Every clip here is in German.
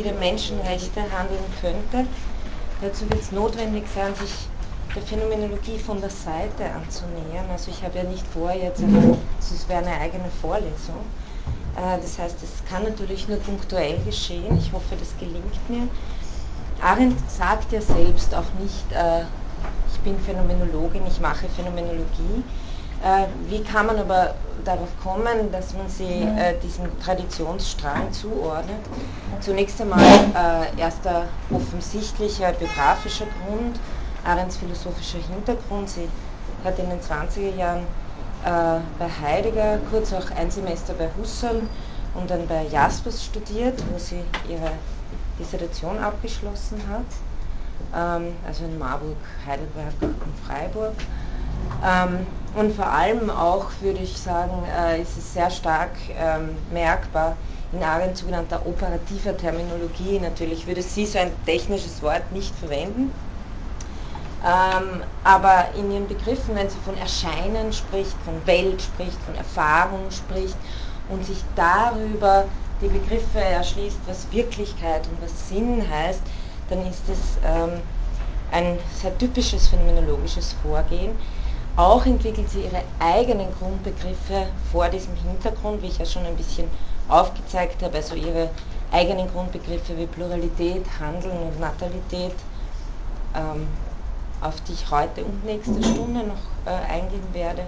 der Menschenrechte handeln könnte. Dazu wird es notwendig sein, sich der Phänomenologie von der Seite anzunähern. Also ich habe ja nicht vor, jetzt, es wäre eine eigene Vorlesung. Äh, das heißt, es kann natürlich nur punktuell geschehen. Ich hoffe, das gelingt mir. Arendt sagt ja selbst auch nicht, äh, ich bin Phänomenologin, ich mache Phänomenologie. Äh, wie kann man aber darauf kommen, dass man sie diesem Traditionsstrang zuordnet? Zunächst einmal erster offensichtlicher biografischer Grund, Arends philosophischer Hintergrund. Sie hat in den 20er Jahren äh, bei Heidegger, kurz auch ein Semester bei Husserl und dann bei Jaspers studiert, wo sie ihre Dissertation abgeschlossen hat, ähm, also in Marburg, Heidelberg und Freiburg. Ähm, und vor allem auch, würde ich sagen, äh, ist es sehr stark ähm, merkbar in Arendt sogenannter operativer Terminologie. Natürlich würde sie so ein technisches Wort nicht verwenden, ähm, aber in ihren Begriffen, wenn sie von Erscheinen spricht, von Welt spricht, von Erfahrung spricht und sich darüber die Begriffe erschließt, was Wirklichkeit und was Sinn heißt, dann ist es ähm, ein sehr typisches phänomenologisches Vorgehen. Auch entwickelt sie ihre eigenen Grundbegriffe vor diesem Hintergrund, wie ich ja schon ein bisschen aufgezeigt habe, also ihre eigenen Grundbegriffe wie Pluralität, Handeln und Natalität. Ähm, auf die ich heute und nächste Stunde noch äh, eingehen werde.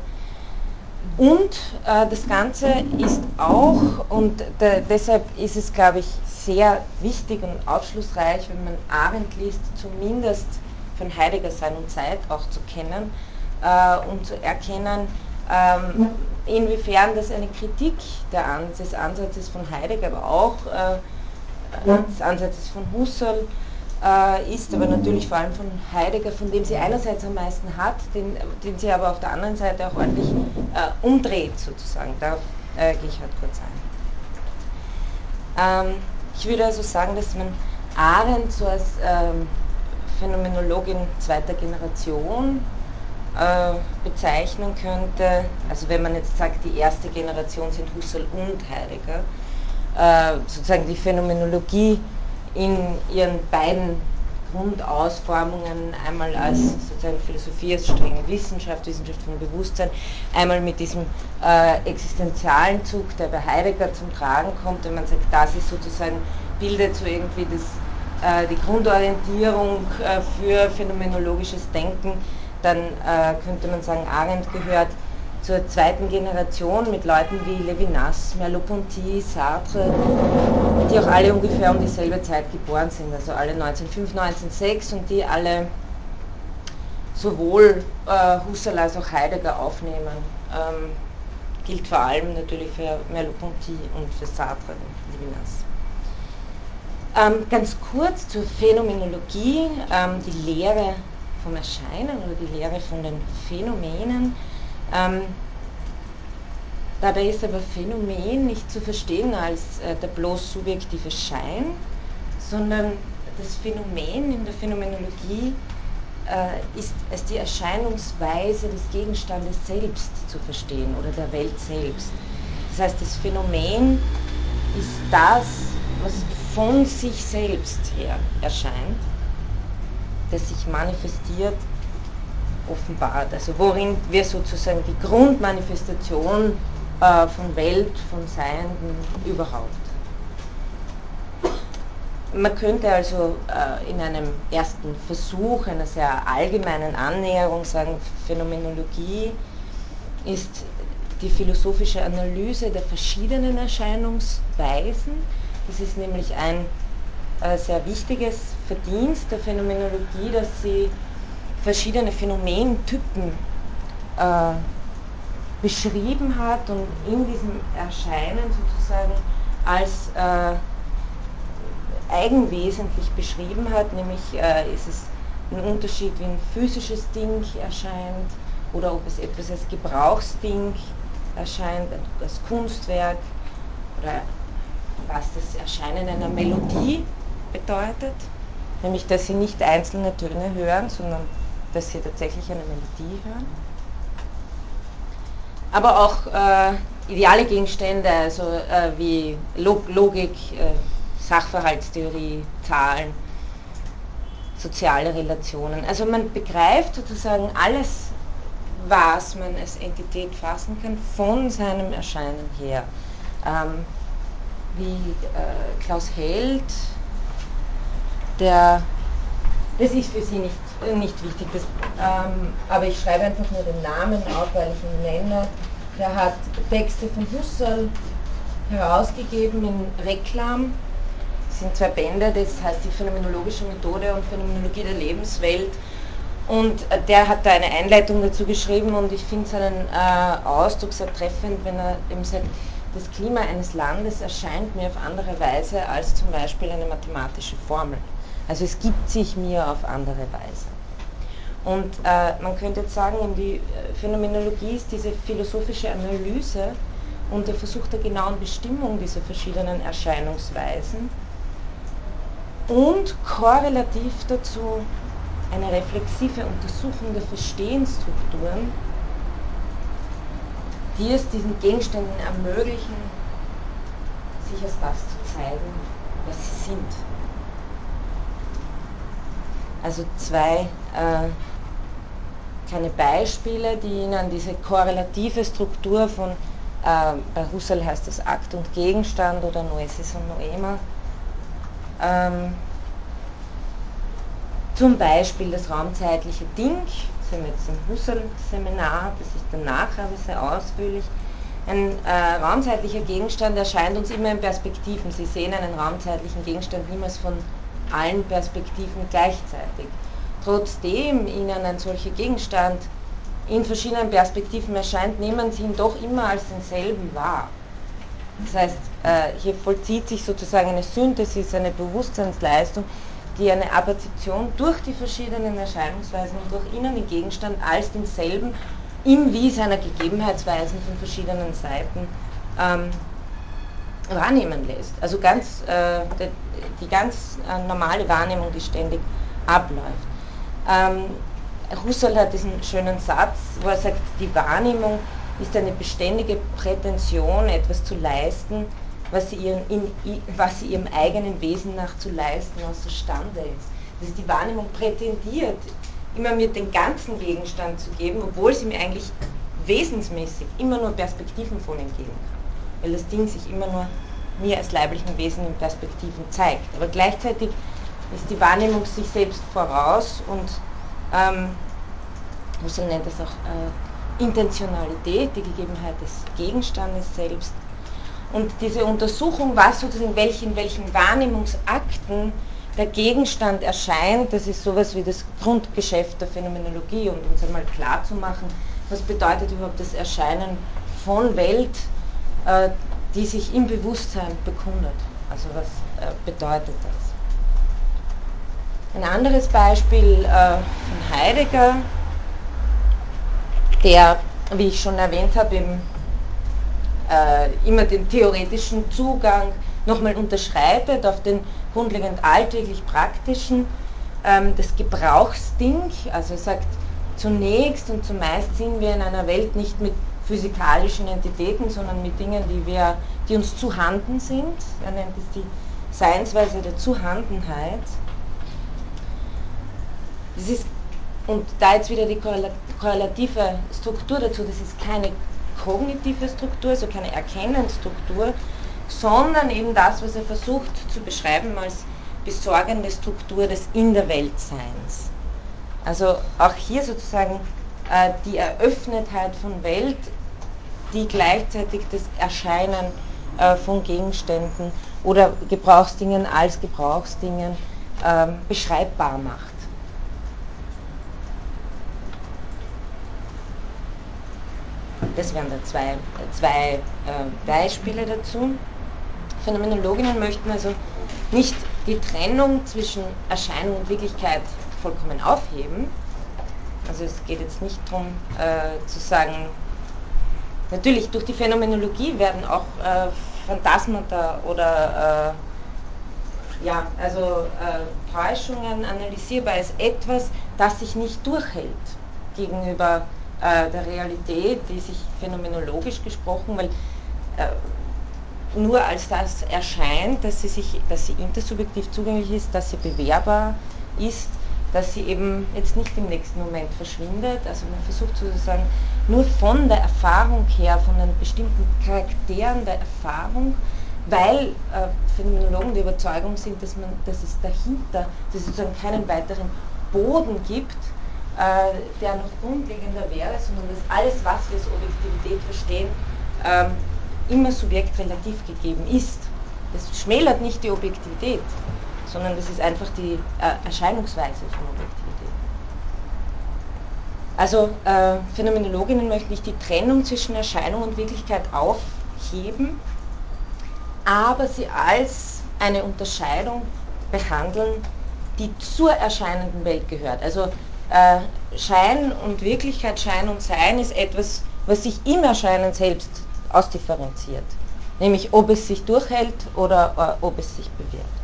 Und äh, das Ganze ist auch, und de, deshalb ist es, glaube ich, sehr wichtig und aufschlussreich, wenn man Arendt liest, zumindest von Heidegger Sein und Zeit auch zu kennen äh, und zu erkennen, ähm, inwiefern das eine Kritik des Ansatzes von Heidegger, aber auch äh, des Ansatzes von Husserl äh, ist, aber natürlich vor allem von Heidegger, von dem sie einerseits am meisten hat, den, den sie aber auf der anderen Seite auch ordentlich äh, umdreht sozusagen. Darauf äh, gehe ich heute kurz ein. Ähm, ich würde also sagen, dass man Arendt so als ähm, Phänomenologin zweiter Generation bezeichnen könnte. Also wenn man jetzt sagt, die erste Generation sind Husserl und Heidegger, äh, sozusagen die Phänomenologie in ihren beiden Grundausformungen, einmal als sozusagen Philosophie als strenge Wissenschaft, Wissenschaft von Bewusstsein, einmal mit diesem äh, existenzialen Zug, der bei Heidegger zum Tragen kommt, wenn man sagt, das ist sozusagen, bildet so irgendwie das, äh, die Grundorientierung äh, für phänomenologisches Denken, dann äh, könnte man sagen, Arendt gehört zur zweiten Generation mit Leuten wie Levinas, Merleau-Ponty, Sartre, die auch alle ungefähr um dieselbe Zeit geboren sind, also alle 1905, 1906 und die alle sowohl äh, Husserl als auch Heidegger aufnehmen. Ähm, gilt vor allem natürlich für Merleau-Ponty und für Sartre und Levinas. Ähm, ganz kurz zur Phänomenologie, ähm, die Lehre vom Erscheinen oder die Lehre von den Phänomenen. Ähm, dabei ist aber Phänomen nicht zu verstehen als äh, der bloß subjektive Schein, sondern das Phänomen in der Phänomenologie äh, ist als die Erscheinungsweise des Gegenstandes selbst zu verstehen oder der Welt selbst. Das heißt, das Phänomen ist das, was von sich selbst her erscheint, das sich manifestiert offenbart. Also worin wir sozusagen die Grundmanifestation äh, von Welt, von Seienden überhaupt. Man könnte also äh, in einem ersten Versuch einer sehr allgemeinen Annäherung sagen, Phänomenologie ist die philosophische Analyse der verschiedenen Erscheinungsweisen. Das ist nämlich ein äh, sehr wichtiges Verdienst der Phänomenologie, dass sie verschiedene Phänomentypen äh, beschrieben hat und in diesem Erscheinen sozusagen als äh, eigenwesentlich beschrieben hat, nämlich äh, ist es ein Unterschied, wie ein physisches Ding erscheint oder ob es etwas als Gebrauchsding erscheint, als Kunstwerk oder was das Erscheinen einer Melodie bedeutet, nämlich dass sie nicht einzelne Töne hören, sondern dass sie tatsächlich eine Melodie hören. Aber auch äh, ideale Gegenstände, also äh, wie Log Logik, äh, Sachverhaltstheorie, Zahlen, soziale Relationen. Also man begreift sozusagen alles, was man als Entität fassen kann, von seinem Erscheinen her. Ähm, wie äh, Klaus Held, der, das ist für Sie nicht, nicht wichtig, das, ähm, aber ich schreibe einfach nur den Namen auf, weil ich ihn nenne. Der hat Texte von Husserl herausgegeben in Reklam sind zwei Bände, das heißt die phänomenologische Methode und Phänomenologie der Lebenswelt. Und äh, der hat da eine Einleitung dazu geschrieben und ich finde seinen äh, Ausdruck sehr treffend, wenn er eben sagt, das Klima eines Landes erscheint mir auf andere Weise als zum Beispiel eine mathematische Formel. Also es gibt sich mir auf andere Weise. Und äh, man könnte jetzt sagen, die äh, Phänomenologie ist diese philosophische Analyse und der Versuch der genauen Bestimmung dieser verschiedenen Erscheinungsweisen und korrelativ dazu eine reflexive Untersuchung der Verstehensstrukturen, die es diesen Gegenständen ermöglichen, sich als das zu zeigen, was sie sind. Also zwei äh, kleine Beispiele, die Ihnen diese korrelative Struktur von, äh, bei Husserl heißt das Akt und Gegenstand oder Noesis und Noema, ähm, zum Beispiel das raumzeitliche Ding, Sie haben jetzt ein Husserl-Seminar, das ist danach, aber sehr ausführlich. Ein äh, raumzeitlicher Gegenstand erscheint uns immer in Perspektiven. Sie sehen einen raumzeitlichen Gegenstand niemals von allen Perspektiven gleichzeitig. Trotzdem Ihnen ein solcher Gegenstand in verschiedenen Perspektiven erscheint, nehmen Sie ihn doch immer als denselben wahr. Das heißt, äh, hier vollzieht sich sozusagen eine Synthesis, eine Bewusstseinsleistung, die eine Apperzeption durch die verschiedenen Erscheinungsweisen und durch ihnen den Gegenstand als denselben im Wie seiner Gegebenheitsweisen von verschiedenen Seiten ähm, wahrnehmen lässt. Also ganz, äh, die, ganz äh, normale Wahrnehmung, die ständig abläuft. Ähm, Husserl hat diesen schönen Satz, wo er sagt, die Wahrnehmung ist eine beständige Prätension, etwas zu leisten, was sie, ihren, in, was sie ihrem eigenen Wesen nach zu leisten außerstande ist. Das die Wahrnehmung prätendiert, immer mir den ganzen Gegenstand zu geben, obwohl sie mir eigentlich wesensmäßig immer nur Perspektiven von ihm geben kann. Weil das Ding sich immer nur mir als leiblichen Wesen in Perspektiven zeigt. Aber gleichzeitig ist die Wahrnehmung sich selbst voraus und ähm, nennt das auch äh, Intentionalität, die Gegebenheit des Gegenstandes selbst. Und diese Untersuchung, was sozusagen welchen, in welchen Wahrnehmungsakten der Gegenstand erscheint, das ist sowas wie das Grundgeschäft der Phänomenologie und uns einmal klar zu machen, was bedeutet überhaupt das Erscheinen von Welt, die sich im Bewusstsein bekundet. Also was äh, bedeutet das? Ein anderes Beispiel äh, von Heidegger, der, wie ich schon erwähnt habe, äh, immer den theoretischen Zugang nochmal unterschreitet auf den grundlegend alltäglich praktischen, ähm, das Gebrauchsding, also sagt, zunächst und zumeist sind wir in einer Welt nicht mit physikalischen Entitäten, sondern mit Dingen, die, wir, die uns zuhanden sind. Er nennt es die Seinsweise der Zuhandenheit. Das ist und da jetzt wieder die korrelative Struktur dazu, das ist keine kognitive Struktur, also keine Erkennensstruktur, sondern eben das, was er versucht zu beschreiben als besorgende Struktur des In der Weltseins. Also auch hier sozusagen die Eröffnetheit von Welt, die gleichzeitig das Erscheinen äh, von Gegenständen oder Gebrauchsdingen als Gebrauchsdingen äh, beschreibbar macht. Das wären da zwei, zwei äh, Beispiele dazu. Phänomenologinnen möchten also nicht die Trennung zwischen Erscheinung und Wirklichkeit vollkommen aufheben. Also es geht jetzt nicht darum äh, zu sagen, natürlich durch die Phänomenologie werden auch äh, Phantasmata oder äh, ja, also äh, Täuschungen analysierbar als etwas, das sich nicht durchhält gegenüber äh, der Realität, die sich phänomenologisch gesprochen, weil äh, nur als das erscheint, dass sie, sich, dass sie intersubjektiv zugänglich ist, dass sie bewehrbar ist, dass sie eben jetzt nicht im nächsten Moment verschwindet. Also man versucht sozusagen nur von der Erfahrung her, von den bestimmten Charakteren der Erfahrung, weil äh, Phänomenologen der Überzeugung sind, dass, man, dass es dahinter, dass es sozusagen keinen weiteren Boden gibt, äh, der noch grundlegender wäre, sondern dass alles, was wir als Objektivität verstehen, ähm, immer subjektrelativ gegeben ist. Das schmälert nicht die Objektivität, sondern das ist einfach die äh, Erscheinungsweise von Objektivität. Also äh, Phänomenologinnen möchten nicht die Trennung zwischen Erscheinung und Wirklichkeit aufheben, aber sie als eine Unterscheidung behandeln, die zur erscheinenden Welt gehört. Also äh, Schein und Wirklichkeit, Schein und Sein ist etwas, was sich im Erscheinen selbst ausdifferenziert. Nämlich ob es sich durchhält oder äh, ob es sich bewährt.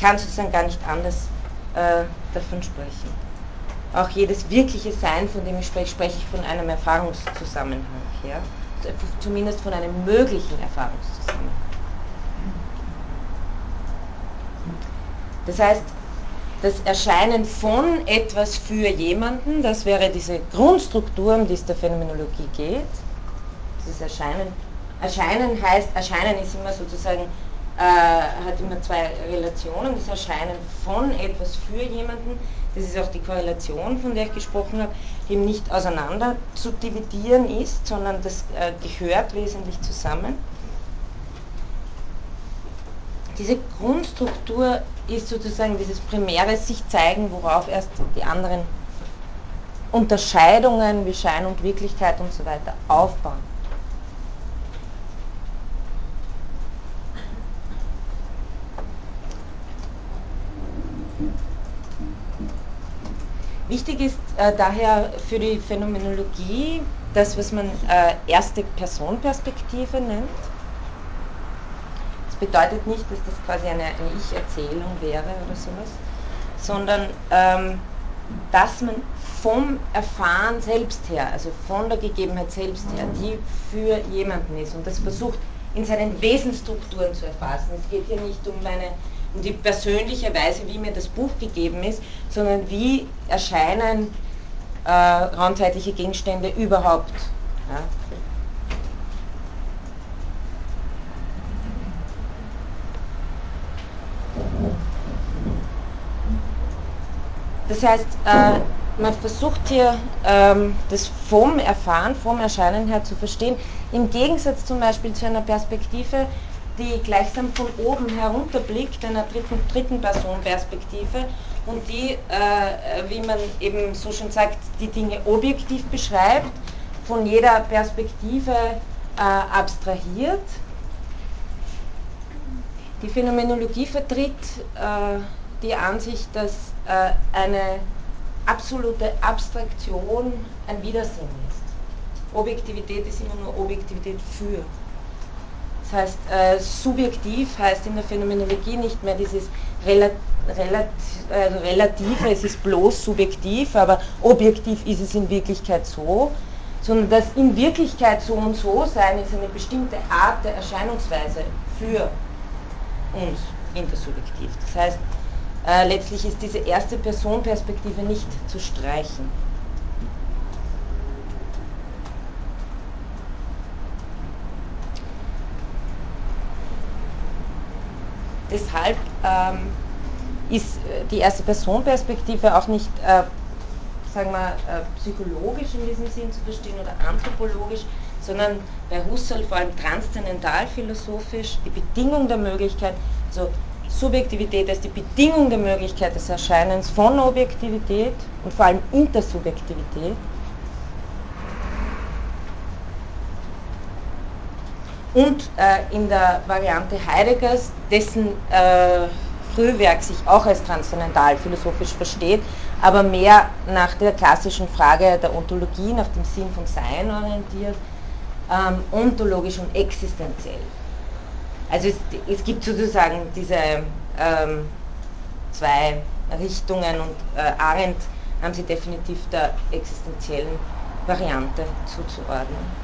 Kann sozusagen gar nicht anders äh, davon sprechen. Auch jedes wirkliche Sein, von dem ich spreche, spreche ich von einem Erfahrungszusammenhang. Ja? Zumindest von einem möglichen Erfahrungszusammenhang. Das heißt, das Erscheinen von etwas für jemanden, das wäre diese Grundstruktur, um die es der Phänomenologie geht. Dieses Erscheinen. Erscheinen heißt, Erscheinen ist immer sozusagen, hat immer zwei Relationen. Das Erscheinen von etwas für jemanden, das ist auch die Korrelation, von der ich gesprochen habe, eben nicht auseinander zu dividieren ist, sondern das äh, gehört wesentlich zusammen. Diese Grundstruktur ist sozusagen dieses primäre sich zeigen, worauf erst die anderen Unterscheidungen wie Schein und Wirklichkeit und so weiter aufbauen. Wichtig ist äh, daher für die Phänomenologie das, was man äh, erste Personperspektive nennt. Das bedeutet nicht, dass das quasi eine, eine Ich-Erzählung wäre oder sowas, sondern ähm, dass man vom Erfahren selbst her, also von der Gegebenheit selbst her, die für jemanden ist und das versucht in seinen Wesensstrukturen zu erfassen. Es geht hier nicht um meine die persönliche Weise, wie mir das Buch gegeben ist, sondern wie erscheinen äh, raumzeitliche Gegenstände überhaupt. Ja? Das heißt, äh, man versucht hier ähm, das vom Erfahren, vom Erscheinen her zu verstehen, im Gegensatz zum Beispiel zu einer Perspektive, die gleichsam von oben herunter blickt, einer dritten, dritten Person-Perspektive und die, äh, wie man eben so schon sagt, die Dinge objektiv beschreibt, von jeder Perspektive äh, abstrahiert. Die Phänomenologie vertritt äh, die Ansicht, dass äh, eine absolute Abstraktion ein Widersinn ist. Objektivität ist immer nur Objektivität für. Das heißt, äh, subjektiv heißt in der Phänomenologie nicht mehr dieses Relat, also Relative, es ist bloß subjektiv, aber objektiv ist es in Wirklichkeit so, sondern das in Wirklichkeit so und so sein ist eine bestimmte Art der Erscheinungsweise für uns intersubjektiv. Das heißt, äh, letztlich ist diese erste Personperspektive nicht zu streichen. Deshalb ähm, ist äh, die erste Personperspektive auch nicht, äh, sagen wir, äh, psychologisch in diesem Sinn zu verstehen oder anthropologisch, sondern bei Husserl vor allem transzendental philosophisch, die Bedingung der Möglichkeit, also Subjektivität als die Bedingung der Möglichkeit des Erscheinens von Objektivität und vor allem Intersubjektivität. Und äh, in der Variante Heideggers, dessen äh, Frühwerk sich auch als transzendental philosophisch versteht, aber mehr nach der klassischen Frage der Ontologie, nach dem Sinn von Sein orientiert, ähm, ontologisch und existenziell. Also es, es gibt sozusagen diese ähm, zwei Richtungen und äh, Arendt haben sie definitiv der existenziellen Variante zuzuordnen.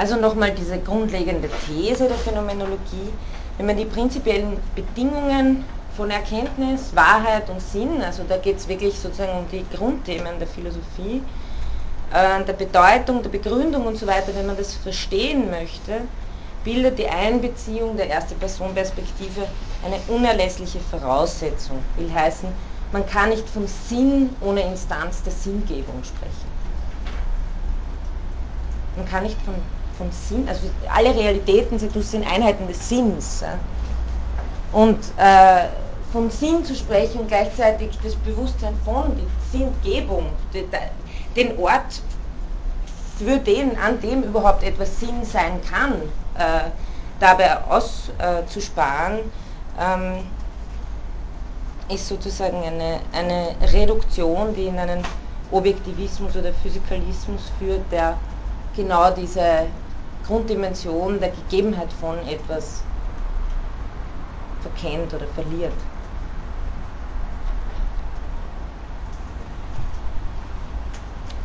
Also nochmal diese grundlegende These der Phänomenologie. Wenn man die prinzipiellen Bedingungen von Erkenntnis, Wahrheit und Sinn, also da geht es wirklich sozusagen um die Grundthemen der Philosophie, äh, der Bedeutung, der Begründung und so weiter, wenn man das verstehen möchte, bildet die Einbeziehung der Erste-Person-Perspektive eine unerlässliche Voraussetzung. Will heißen, man kann nicht vom Sinn ohne Instanz der Sinngebung sprechen. Man kann nicht von, vom Sinn, also alle Realitäten sind Einheiten des Sinns. Und äh, vom Sinn zu sprechen gleichzeitig das Bewusstsein von, die Sinngebung, die, den Ort, für den, an dem überhaupt etwas Sinn sein kann, äh, dabei auszusparen, äh, ähm, ist sozusagen eine, eine Reduktion, die in einen Objektivismus oder Physikalismus führt, der genau diese Grunddimension der Gegebenheit von etwas verkennt oder verliert.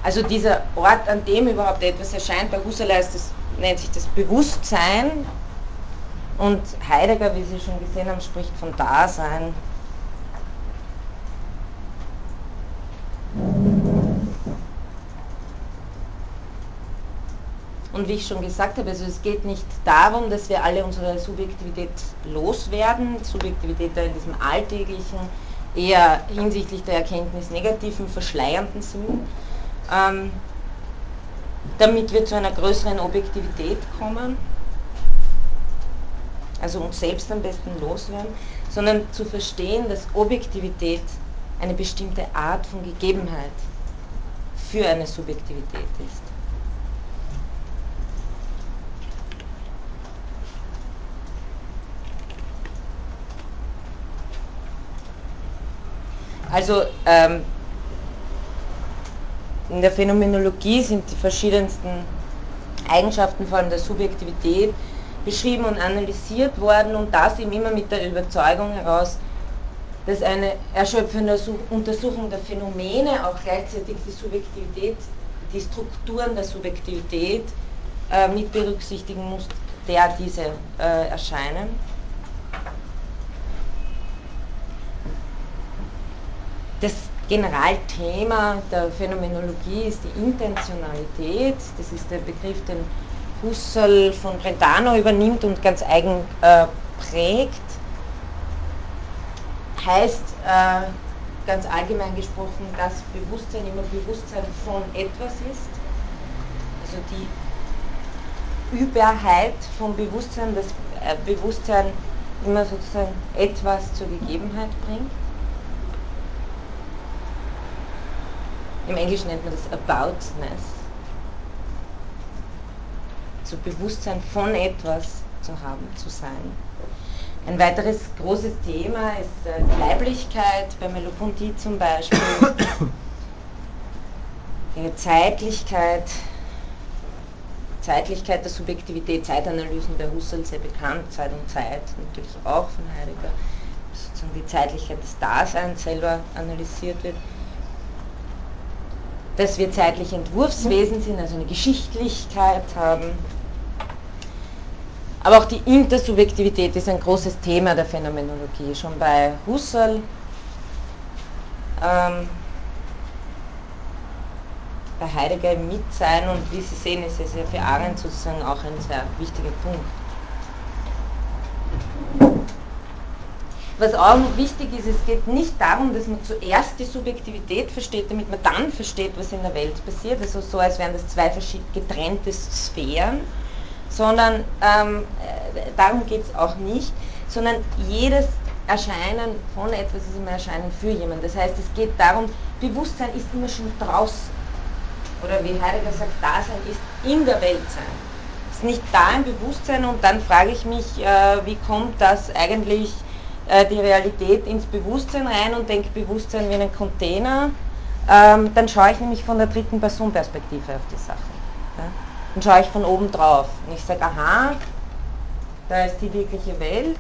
Also dieser Ort, an dem überhaupt etwas erscheint, bei Husserl heißt das, nennt sich das Bewusstsein und Heidegger, wie Sie schon gesehen haben, spricht von Dasein. Und wie ich schon gesagt habe, also es geht nicht darum, dass wir alle unsere Subjektivität loswerden, Subjektivität in diesem alltäglichen, eher hinsichtlich der Erkenntnis negativen, verschleiernden Sinn, ähm, damit wir zu einer größeren Objektivität kommen, also uns selbst am besten loswerden, sondern zu verstehen, dass Objektivität eine bestimmte Art von Gegebenheit für eine Subjektivität ist. Also ähm, in der Phänomenologie sind die verschiedensten Eigenschaften, vor allem der Subjektivität, beschrieben und analysiert worden und das eben immer mit der Überzeugung heraus, dass eine erschöpfende Untersuchung der Phänomene auch gleichzeitig die Subjektivität, die Strukturen der Subjektivität äh, mit berücksichtigen muss, der diese äh, erscheinen. Das Generalthema der Phänomenologie ist die Intentionalität. Das ist der Begriff, den Husserl von Brentano übernimmt und ganz eigen äh, prägt. Heißt äh, ganz allgemein gesprochen, dass Bewusstsein immer Bewusstsein von etwas ist. Also die Überheit vom Bewusstsein, das äh, Bewusstsein immer sozusagen etwas zur Gegebenheit bringt. Im Englischen nennt man das Aboutness. Zu Bewusstsein von etwas zu haben, zu sein. Ein weiteres großes Thema ist äh, die Leiblichkeit, bei Melopontie zum Beispiel. Ihre Zeitlichkeit, Zeitlichkeit der Subjektivität, Zeitanalysen bei Husserl sehr bekannt, Zeit und Zeit natürlich auch von Heidegger, sozusagen die Zeitlichkeit des Daseins selber analysiert wird dass wir zeitlich Entwurfswesen sind, also eine Geschichtlichkeit haben. Aber auch die Intersubjektivität ist ein großes Thema der Phänomenologie. Schon bei Husserl, ähm, bei Heidegger im Mitsein und wie Sie sehen, ist es ja für Arendt sozusagen auch ein sehr wichtiger Punkt. Was auch noch wichtig ist, es geht nicht darum, dass man zuerst die Subjektivität versteht, damit man dann versteht, was in der Welt passiert, also so, als wären das zwei getrennte Sphären, sondern ähm, äh, darum geht es auch nicht, sondern jedes Erscheinen von etwas ist immer Erscheinen für jemanden. Das heißt, es geht darum, Bewusstsein ist immer schon draußen. Oder wie Heidegger sagt, Dasein ist in der Welt sein. Es ist nicht da im Bewusstsein und dann frage ich mich, äh, wie kommt das eigentlich die Realität ins Bewusstsein rein und denke Bewusstsein wie einen Container, ähm, dann schaue ich nämlich von der dritten Person Perspektive auf die Sache. Dann schaue ich von oben drauf und ich sage, aha, da ist die wirkliche Welt.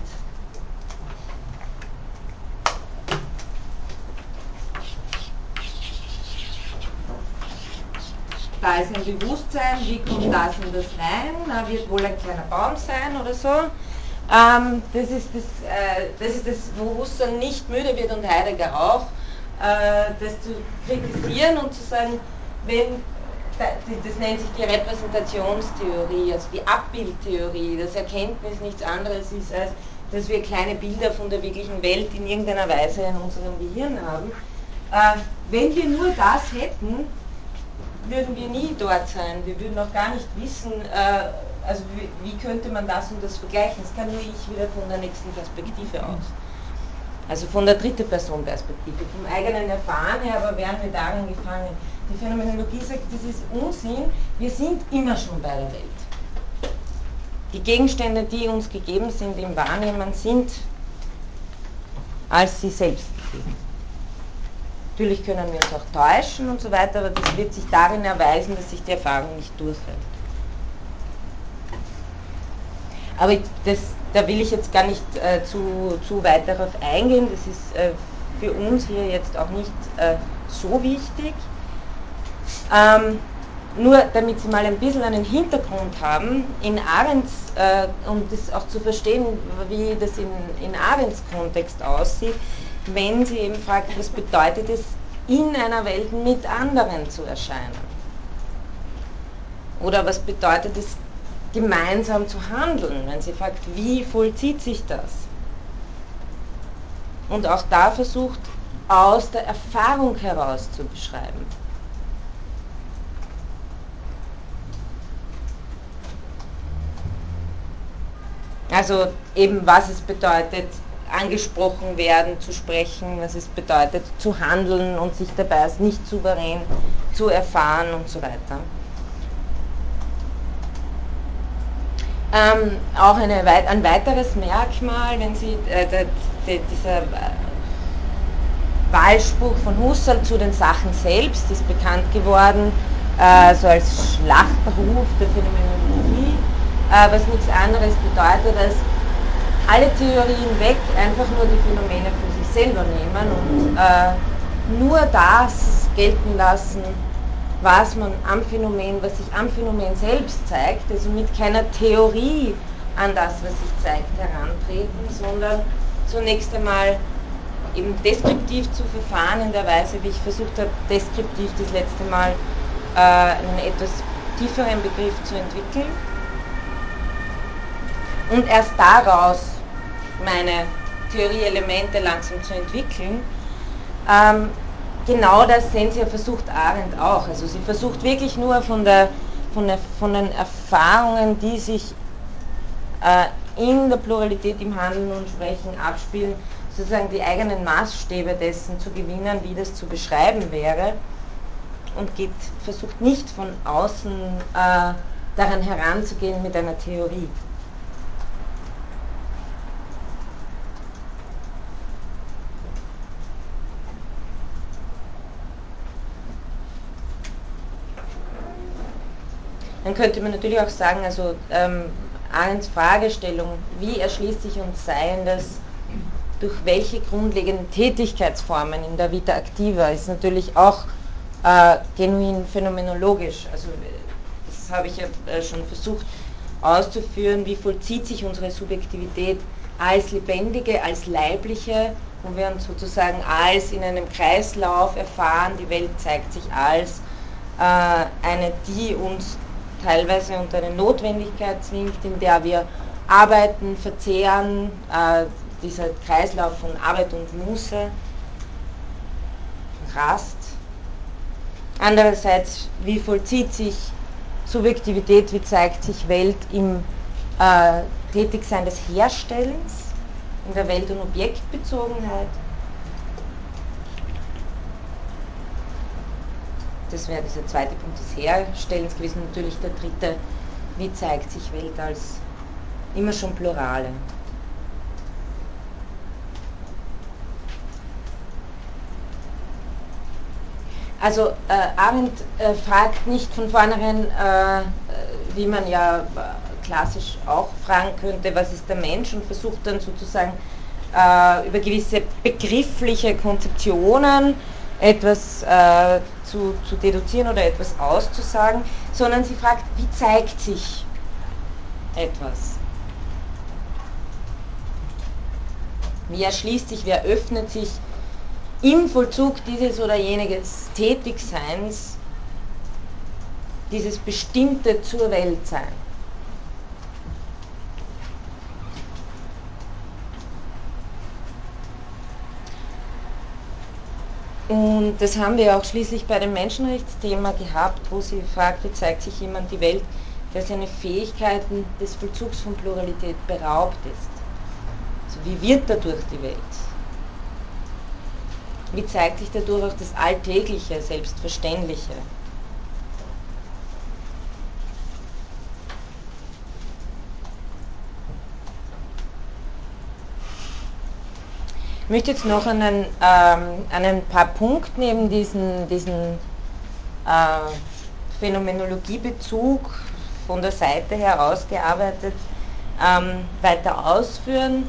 Da da ist ein Bewusstsein, wie kommt das in das rein, na, wird wohl ein kleiner Baum sein oder so. Ähm, das, ist das, äh, das ist das, wo Husserl nicht müde wird und Heidegger auch, äh, das zu kritisieren und zu sagen, wenn, das nennt sich die Repräsentationstheorie, also die Abbildtheorie, dass Erkenntnis nichts anderes ist, als dass wir kleine Bilder von der wirklichen Welt in irgendeiner Weise in unserem Gehirn haben. Äh, wenn wir nur das hätten, würden wir nie dort sein. Wir würden auch gar nicht wissen, äh, also wie, wie, könnte man das und das vergleichen. Das kann nur ich wieder von der nächsten Perspektive aus. Also von der dritte Person Perspektive, vom eigenen Erfahren her, aber wären wir darin gefangen. Die Phänomenologie sagt, das ist Unsinn, wir sind immer schon bei der Welt. Die Gegenstände, die uns gegeben sind im Wahrnehmen, sind als sie selbst gegeben. Natürlich können wir uns auch täuschen und so weiter, aber das wird sich darin erweisen, dass sich die Erfahrung nicht durchhält. Aber das, da will ich jetzt gar nicht äh, zu, zu weit darauf eingehen. Das ist äh, für uns hier jetzt auch nicht äh, so wichtig. Ähm, nur damit Sie mal ein bisschen einen Hintergrund haben, in Arends, äh, um das auch zu verstehen, wie das in, in Arends Kontext aussieht, wenn Sie eben fragen, was bedeutet es, in einer Welt mit anderen zu erscheinen? Oder was bedeutet es, gemeinsam zu handeln, wenn sie fragt, wie vollzieht sich das? Und auch da versucht, aus der Erfahrung heraus zu beschreiben. Also eben, was es bedeutet, angesprochen werden, zu sprechen, was es bedeutet, zu handeln und sich dabei als nicht souverän zu erfahren und so weiter. Ähm, auch eine, ein weiteres Merkmal, wenn Sie äh, der, dieser äh, Wahlspruch von Husserl zu den Sachen selbst ist bekannt geworden, äh, so als Schlachtruf der Phänomenologie, äh, was nichts anderes bedeutet als alle Theorien weg, einfach nur die Phänomene für sich selber nehmen und äh, nur das gelten lassen, was man am Phänomen, was sich am Phänomen selbst zeigt, also mit keiner Theorie an das, was sich zeigt, herantreten, sondern zunächst einmal eben deskriptiv zu verfahren in der Weise, wie ich versucht habe, deskriptiv das letzte Mal äh, einen etwas tieferen Begriff zu entwickeln und erst daraus meine Theorieelemente langsam zu entwickeln. Ähm, genau das sehen Sie, versucht Arendt auch. Also sie versucht wirklich nur von, der, von, der, von den Erfahrungen, die sich äh, in der Pluralität im Handeln und Sprechen abspielen, sozusagen die eigenen Maßstäbe dessen zu gewinnen, wie das zu beschreiben wäre und geht, versucht nicht von außen äh, daran heranzugehen mit einer Theorie. Dann könnte man natürlich auch sagen, also ähm, Arends Fragestellung, wie erschließt sich uns Seiendes, durch welche grundlegenden Tätigkeitsformen in der Vita Activa, ist natürlich auch äh, genuin phänomenologisch. Also das habe ich ja äh, schon versucht auszuführen, wie vollzieht sich unsere Subjektivität als lebendige, als leibliche, wo wir uns sozusagen als in einem Kreislauf erfahren, die Welt zeigt sich als äh, eine, die uns teilweise unter eine Notwendigkeit zwingt, in der wir arbeiten, verzehren, äh, dieser Kreislauf von Arbeit und Muße, Rast. Andererseits, wie vollzieht sich Subjektivität, wie zeigt sich Welt im äh, Tätigsein des Herstellens, in der Welt- und Objektbezogenheit. Das wäre dieser zweite Punkt des Herstellens gewesen. Natürlich der dritte, wie zeigt sich Welt als immer schon Plurale. Also äh, Arendt äh, fragt nicht von vornherein, äh, wie man ja äh, klassisch auch fragen könnte, was ist der Mensch und versucht dann sozusagen äh, über gewisse begriffliche Konzeptionen etwas äh, zu, zu deduzieren oder etwas auszusagen, sondern sie fragt, wie zeigt sich etwas? Wie erschließt sich, wie eröffnet sich im Vollzug dieses oder jenes Tätigseins dieses bestimmte zur Welt sein? Und das haben wir auch schließlich bei dem Menschenrechtsthema gehabt, wo sie fragt, wie zeigt sich jemand die Welt, der seine Fähigkeiten des Vollzugs von Pluralität beraubt ist. Also wie wird dadurch die Welt? Wie zeigt sich dadurch auch das Alltägliche, Selbstverständliche? Ich möchte jetzt noch einen, ähm, einen paar Punkte neben diesen, diesen äh, Phänomenologiebezug von der Seite her ausgearbeitet ähm, weiter ausführen.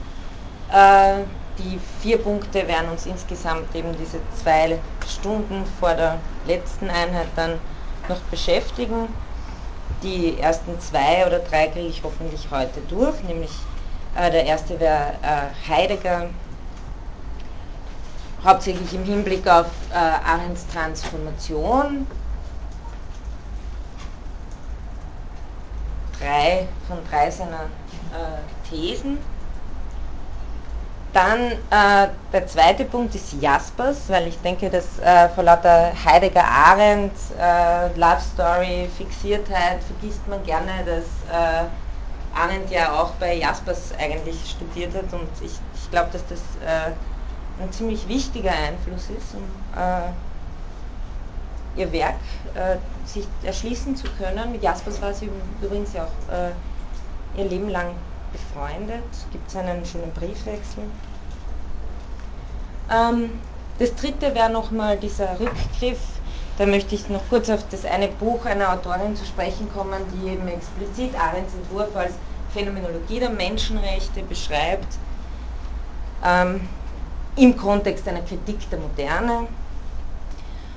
Äh, die vier Punkte werden uns insgesamt eben diese zwei Stunden vor der letzten Einheit dann noch beschäftigen. Die ersten zwei oder drei kriege ich hoffentlich heute durch, nämlich äh, der erste wäre äh, Heidegger hauptsächlich im Hinblick auf äh, Arends Transformation. Drei von drei seiner äh, Thesen. Dann äh, der zweite Punkt ist Jaspers, weil ich denke, dass äh, vor lauter Heidegger Arendt, äh, Love Story, Fixiertheit vergisst man gerne, dass äh, Arendt ja auch bei Jaspers eigentlich studiert hat und ich, ich glaube, dass das äh, ein ziemlich wichtiger Einfluss ist, um äh, ihr Werk äh, sich erschließen zu können. Mit Jaspers war sie übrigens ja auch äh, ihr Leben lang befreundet. Gibt es einen schönen Briefwechsel. Ähm, das dritte wäre nochmal dieser Rückgriff. Da möchte ich noch kurz auf das eine Buch einer Autorin zu sprechen kommen, die eben explizit Arends Entwurf als Phänomenologie der Menschenrechte beschreibt. Ähm, im Kontext einer Kritik der Moderne.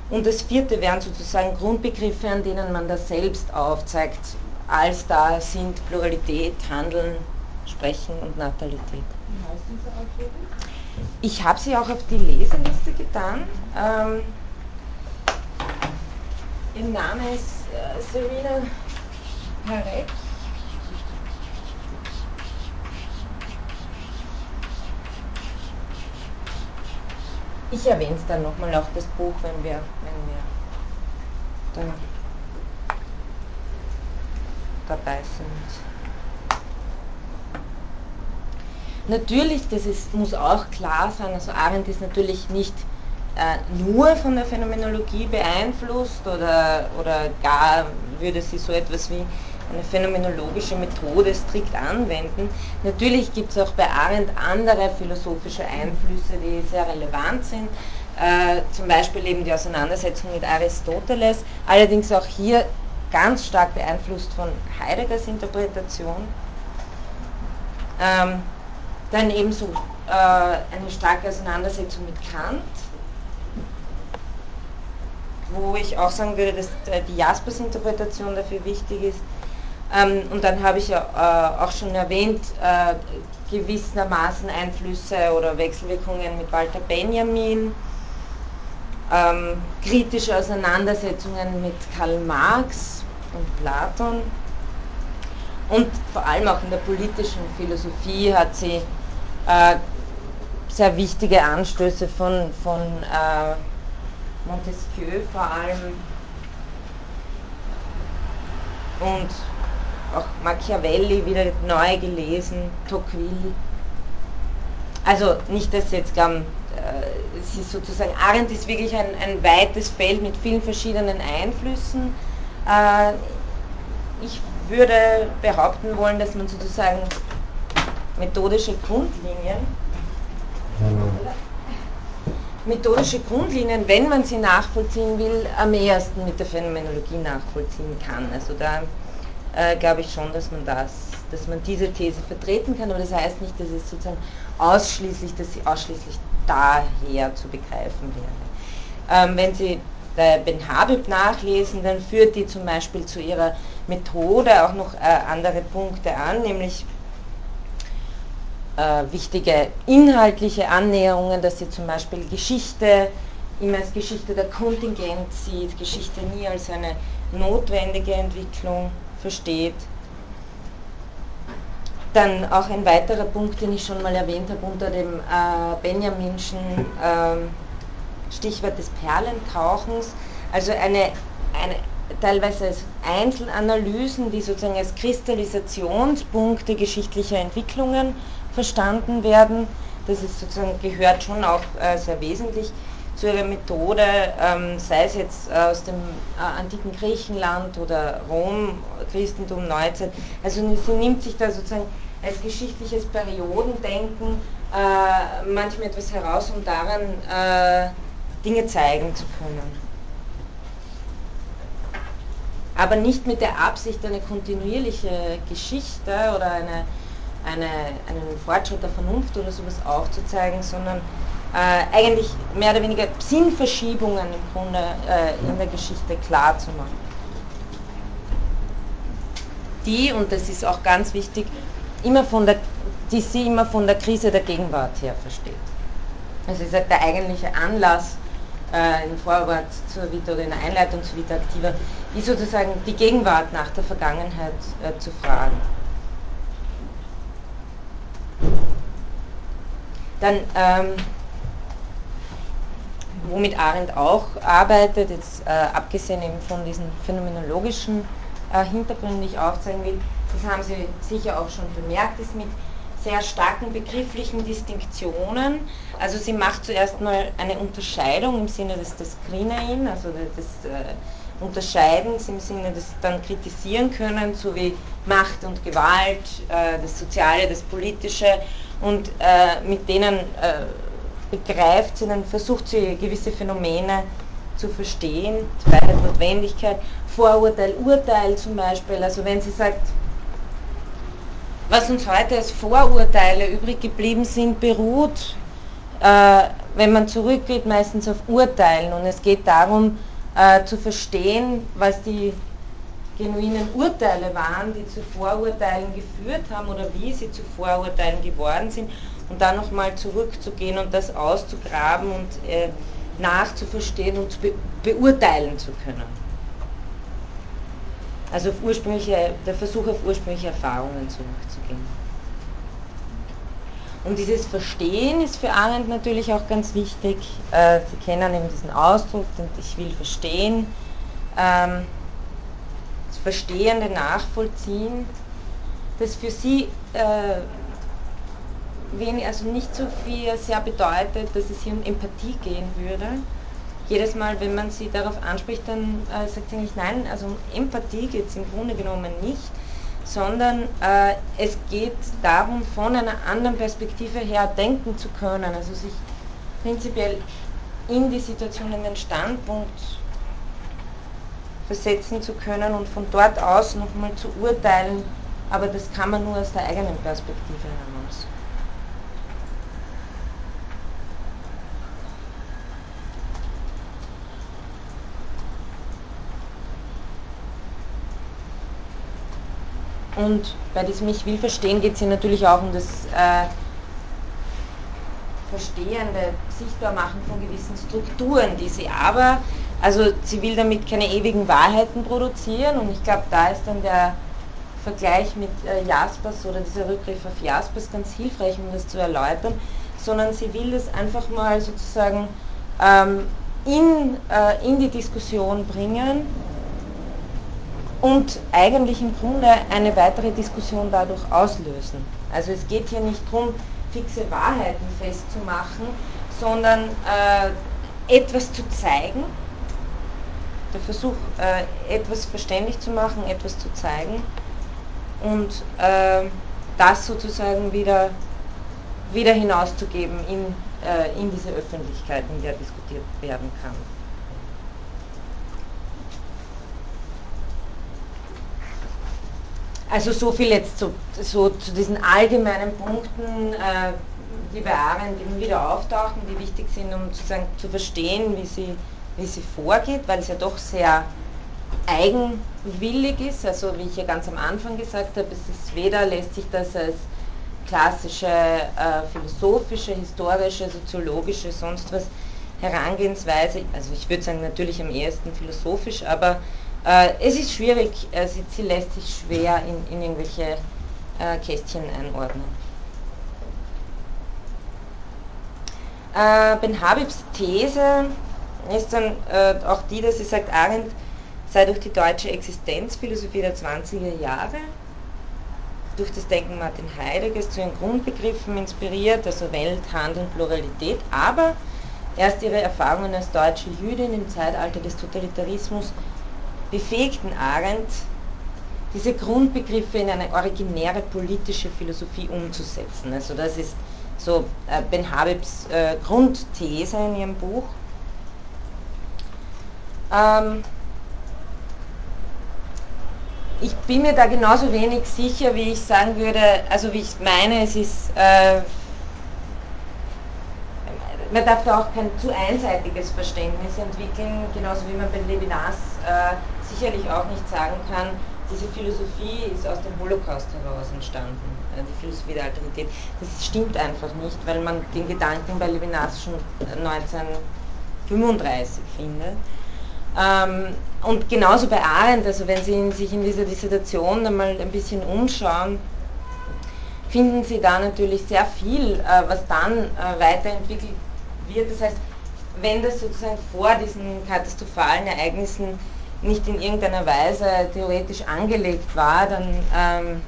Und das vierte wären sozusagen Grundbegriffe, an denen man das selbst aufzeigt, als da sind Pluralität, Handeln, Sprechen und Natalität. Wie heißt diese Autorin? Ich habe sie auch auf die Leseliste getan. Ähm, ihr Name ist äh, Serena Parek. Ich erwähne es dann nochmal auch das Buch, wenn wir, wenn wir dann dabei sind. Natürlich, das ist, muss auch klar sein, also Arendt ist natürlich nicht äh, nur von der Phänomenologie beeinflusst oder, oder gar würde sie so etwas wie eine phänomenologische Methode strikt anwenden. Natürlich gibt es auch bei Arendt andere philosophische Einflüsse, die sehr relevant sind. Äh, zum Beispiel eben die Auseinandersetzung mit Aristoteles, allerdings auch hier ganz stark beeinflusst von Heideggers Interpretation. Ähm, dann ebenso äh, eine starke Auseinandersetzung mit Kant, wo ich auch sagen würde, dass die Jaspers-Interpretation dafür wichtig ist. Ähm, und dann habe ich ja äh, auch schon erwähnt, äh, gewissermaßen Einflüsse oder Wechselwirkungen mit Walter Benjamin, ähm, kritische Auseinandersetzungen mit Karl Marx und Platon. Und vor allem auch in der politischen Philosophie hat sie äh, sehr wichtige Anstöße von, von äh, Montesquieu vor allem und auch Machiavelli wieder neu gelesen, Tocqueville. Also nicht, dass jetzt glauben, äh, es ist sozusagen, Arendt ist wirklich ein, ein weites Feld mit vielen verschiedenen Einflüssen. Äh, ich würde behaupten wollen, dass man sozusagen methodische Grundlinien, methodische Grundlinien, wenn man sie nachvollziehen will, am ehesten mit der Phänomenologie nachvollziehen kann. Also da äh, glaube ich schon, dass man das, dass man diese These vertreten kann, aber das heißt nicht, dass es sozusagen ausschließlich, dass sie ausschließlich daher zu begreifen wäre. Ähm, wenn Sie Ben Habib nachlesen, dann führt die zum Beispiel zu ihrer Methode auch noch äh, andere Punkte an, nämlich äh, wichtige inhaltliche Annäherungen, dass sie zum Beispiel Geschichte immer als Geschichte der Kontingent sieht, Geschichte nie als eine notwendige Entwicklung versteht. Dann auch ein weiterer Punkt, den ich schon mal erwähnt habe unter dem äh, Benjaminschen äh, Stichwort des Perlentauchens, also eine, eine teilweise als Einzelanalysen, die sozusagen als Kristallisationspunkte geschichtlicher Entwicklungen verstanden werden. Das ist sozusagen, gehört schon auch äh, sehr wesentlich zu ihrer Methode, ähm, sei es jetzt aus dem äh, antiken Griechenland oder Rom, Christentum, Neuzeit. Also sie nimmt sich da sozusagen als geschichtliches Periodendenken äh, manchmal etwas heraus, um daran äh, Dinge zeigen zu können. Aber nicht mit der Absicht, eine kontinuierliche Geschichte oder eine, eine, einen Fortschritt der Vernunft oder sowas aufzuzeigen, sondern äh, eigentlich mehr oder weniger Sinnverschiebungen im Grunde äh, in der Geschichte klar zu machen. Die, und das ist auch ganz wichtig, immer von der, die sie immer von der Krise der Gegenwart her versteht. Also ist halt der eigentliche Anlass äh, im Vorwort zur Vita oder in der Einleitung zur Vita Activa, ist sozusagen die Gegenwart nach der Vergangenheit äh, zu fragen. Dann, ähm, womit Arendt auch arbeitet, jetzt äh, abgesehen eben von diesen phänomenologischen äh, Hintergründen, die ich aufzeigen will, das haben Sie sicher auch schon bemerkt, ist mit sehr starken begrifflichen Distinktionen. Also sie macht zuerst mal eine Unterscheidung im Sinne des, des also des äh, Unterscheidens im Sinne des dann kritisieren können, so wie Macht und Gewalt, äh, das Soziale, das Politische und äh, mit denen äh, begreift sie, dann versucht sie gewisse Phänomene zu verstehen, Freiheit, Notwendigkeit, Vorurteil, Urteil zum Beispiel, also wenn sie sagt, was uns heute als Vorurteile übrig geblieben sind, beruht, äh, wenn man zurückgeht, meistens auf Urteilen. Und es geht darum, äh, zu verstehen, was die genuinen Urteile waren, die zu Vorurteilen geführt haben oder wie sie zu Vorurteilen geworden sind und dann nochmal zurückzugehen und das auszugraben und äh, nachzuverstehen und be beurteilen zu können. Also der Versuch auf ursprüngliche Erfahrungen zurückzugehen. Und dieses Verstehen ist für Arendt natürlich auch ganz wichtig. Äh, Sie kennen eben diesen Ausdruck, und ich will verstehen. Ähm, das Verstehende Nachvollziehen, das für sie äh, wenig, also nicht so viel sehr bedeutet, dass es hier um Empathie gehen würde, jedes Mal, wenn man sie darauf anspricht, dann äh, sagt sie nicht nein, also um Empathie geht es im Grunde genommen nicht, sondern äh, es geht darum, von einer anderen Perspektive her denken zu können, also sich prinzipiell in die Situation, in den Standpunkt versetzen zu können und von dort aus nochmal zu urteilen, aber das kann man nur aus der eigenen Perspektive heraus. Und bei diesem Ich will verstehen geht es hier natürlich auch um das äh, Verstehende, Sichtbarmachen von gewissen Strukturen, die sie aber, also sie will damit keine ewigen Wahrheiten produzieren. Und ich glaube, da ist dann der Vergleich mit äh, Jaspers oder dieser Rückgriff auf Jaspers ganz hilfreich, um das zu erläutern, sondern sie will das einfach mal sozusagen ähm, in, äh, in die Diskussion bringen und eigentlich im Grunde eine weitere Diskussion dadurch auslösen. Also es geht hier nicht darum, fixe Wahrheiten festzumachen, sondern äh, etwas zu zeigen, der Versuch, äh, etwas verständlich zu machen, etwas zu zeigen und äh, das sozusagen wieder, wieder hinauszugeben in, äh, in diese Öffentlichkeit, in der diskutiert werden kann. Also so viel jetzt so, so zu diesen allgemeinen Punkten, äh, die bei Arendt immer wieder auftauchen, die wichtig sind, um sozusagen zu verstehen, wie sie wie sie vorgeht, weil es ja doch sehr eigenwillig ist. Also wie ich ja ganz am Anfang gesagt habe, es ist weder lässt sich das als klassische äh, philosophische, historische, soziologische, sonst was Herangehensweise, also ich würde sagen natürlich am ehesten philosophisch, aber es ist schwierig, äh, sie, sie, lässt sich schwer in, in irgendwelche äh, Kästchen einordnen. Äh, ben Habibs These ist dann äh, auch die, dass sie sagt, Arendt sei durch die deutsche Existenzphilosophie der 20er Jahre, durch das Denken Martin Heideggers zu ihren Grundbegriffen inspiriert, also Welt, Handel, Pluralität, aber erst ihre Erfahrungen als deutsche Jüdin im Zeitalter des Totalitarismus befähigten Arendt, diese Grundbegriffe in eine originäre politische Philosophie umzusetzen. Also das ist so äh, Ben Habibs äh, Grundthese in ihrem Buch. Ähm, ich bin mir da genauso wenig sicher, wie ich sagen würde, also wie ich meine, es ist, äh, man darf da auch kein zu einseitiges Verständnis entwickeln, genauso wie man bei Levinas sicherlich auch nicht sagen kann, diese Philosophie ist aus dem Holocaust heraus entstanden, äh, die Philosophie der Alterität. Das stimmt einfach nicht, weil man den Gedanken bei Levinas schon 1935 findet. Ähm, und genauso bei Arendt, also wenn Sie sich in dieser Dissertation einmal ein bisschen umschauen, finden Sie da natürlich sehr viel, äh, was dann äh, weiterentwickelt wird. Das heißt, wenn das sozusagen vor diesen katastrophalen Ereignissen nicht in irgendeiner Weise theoretisch angelegt war, dann ähm,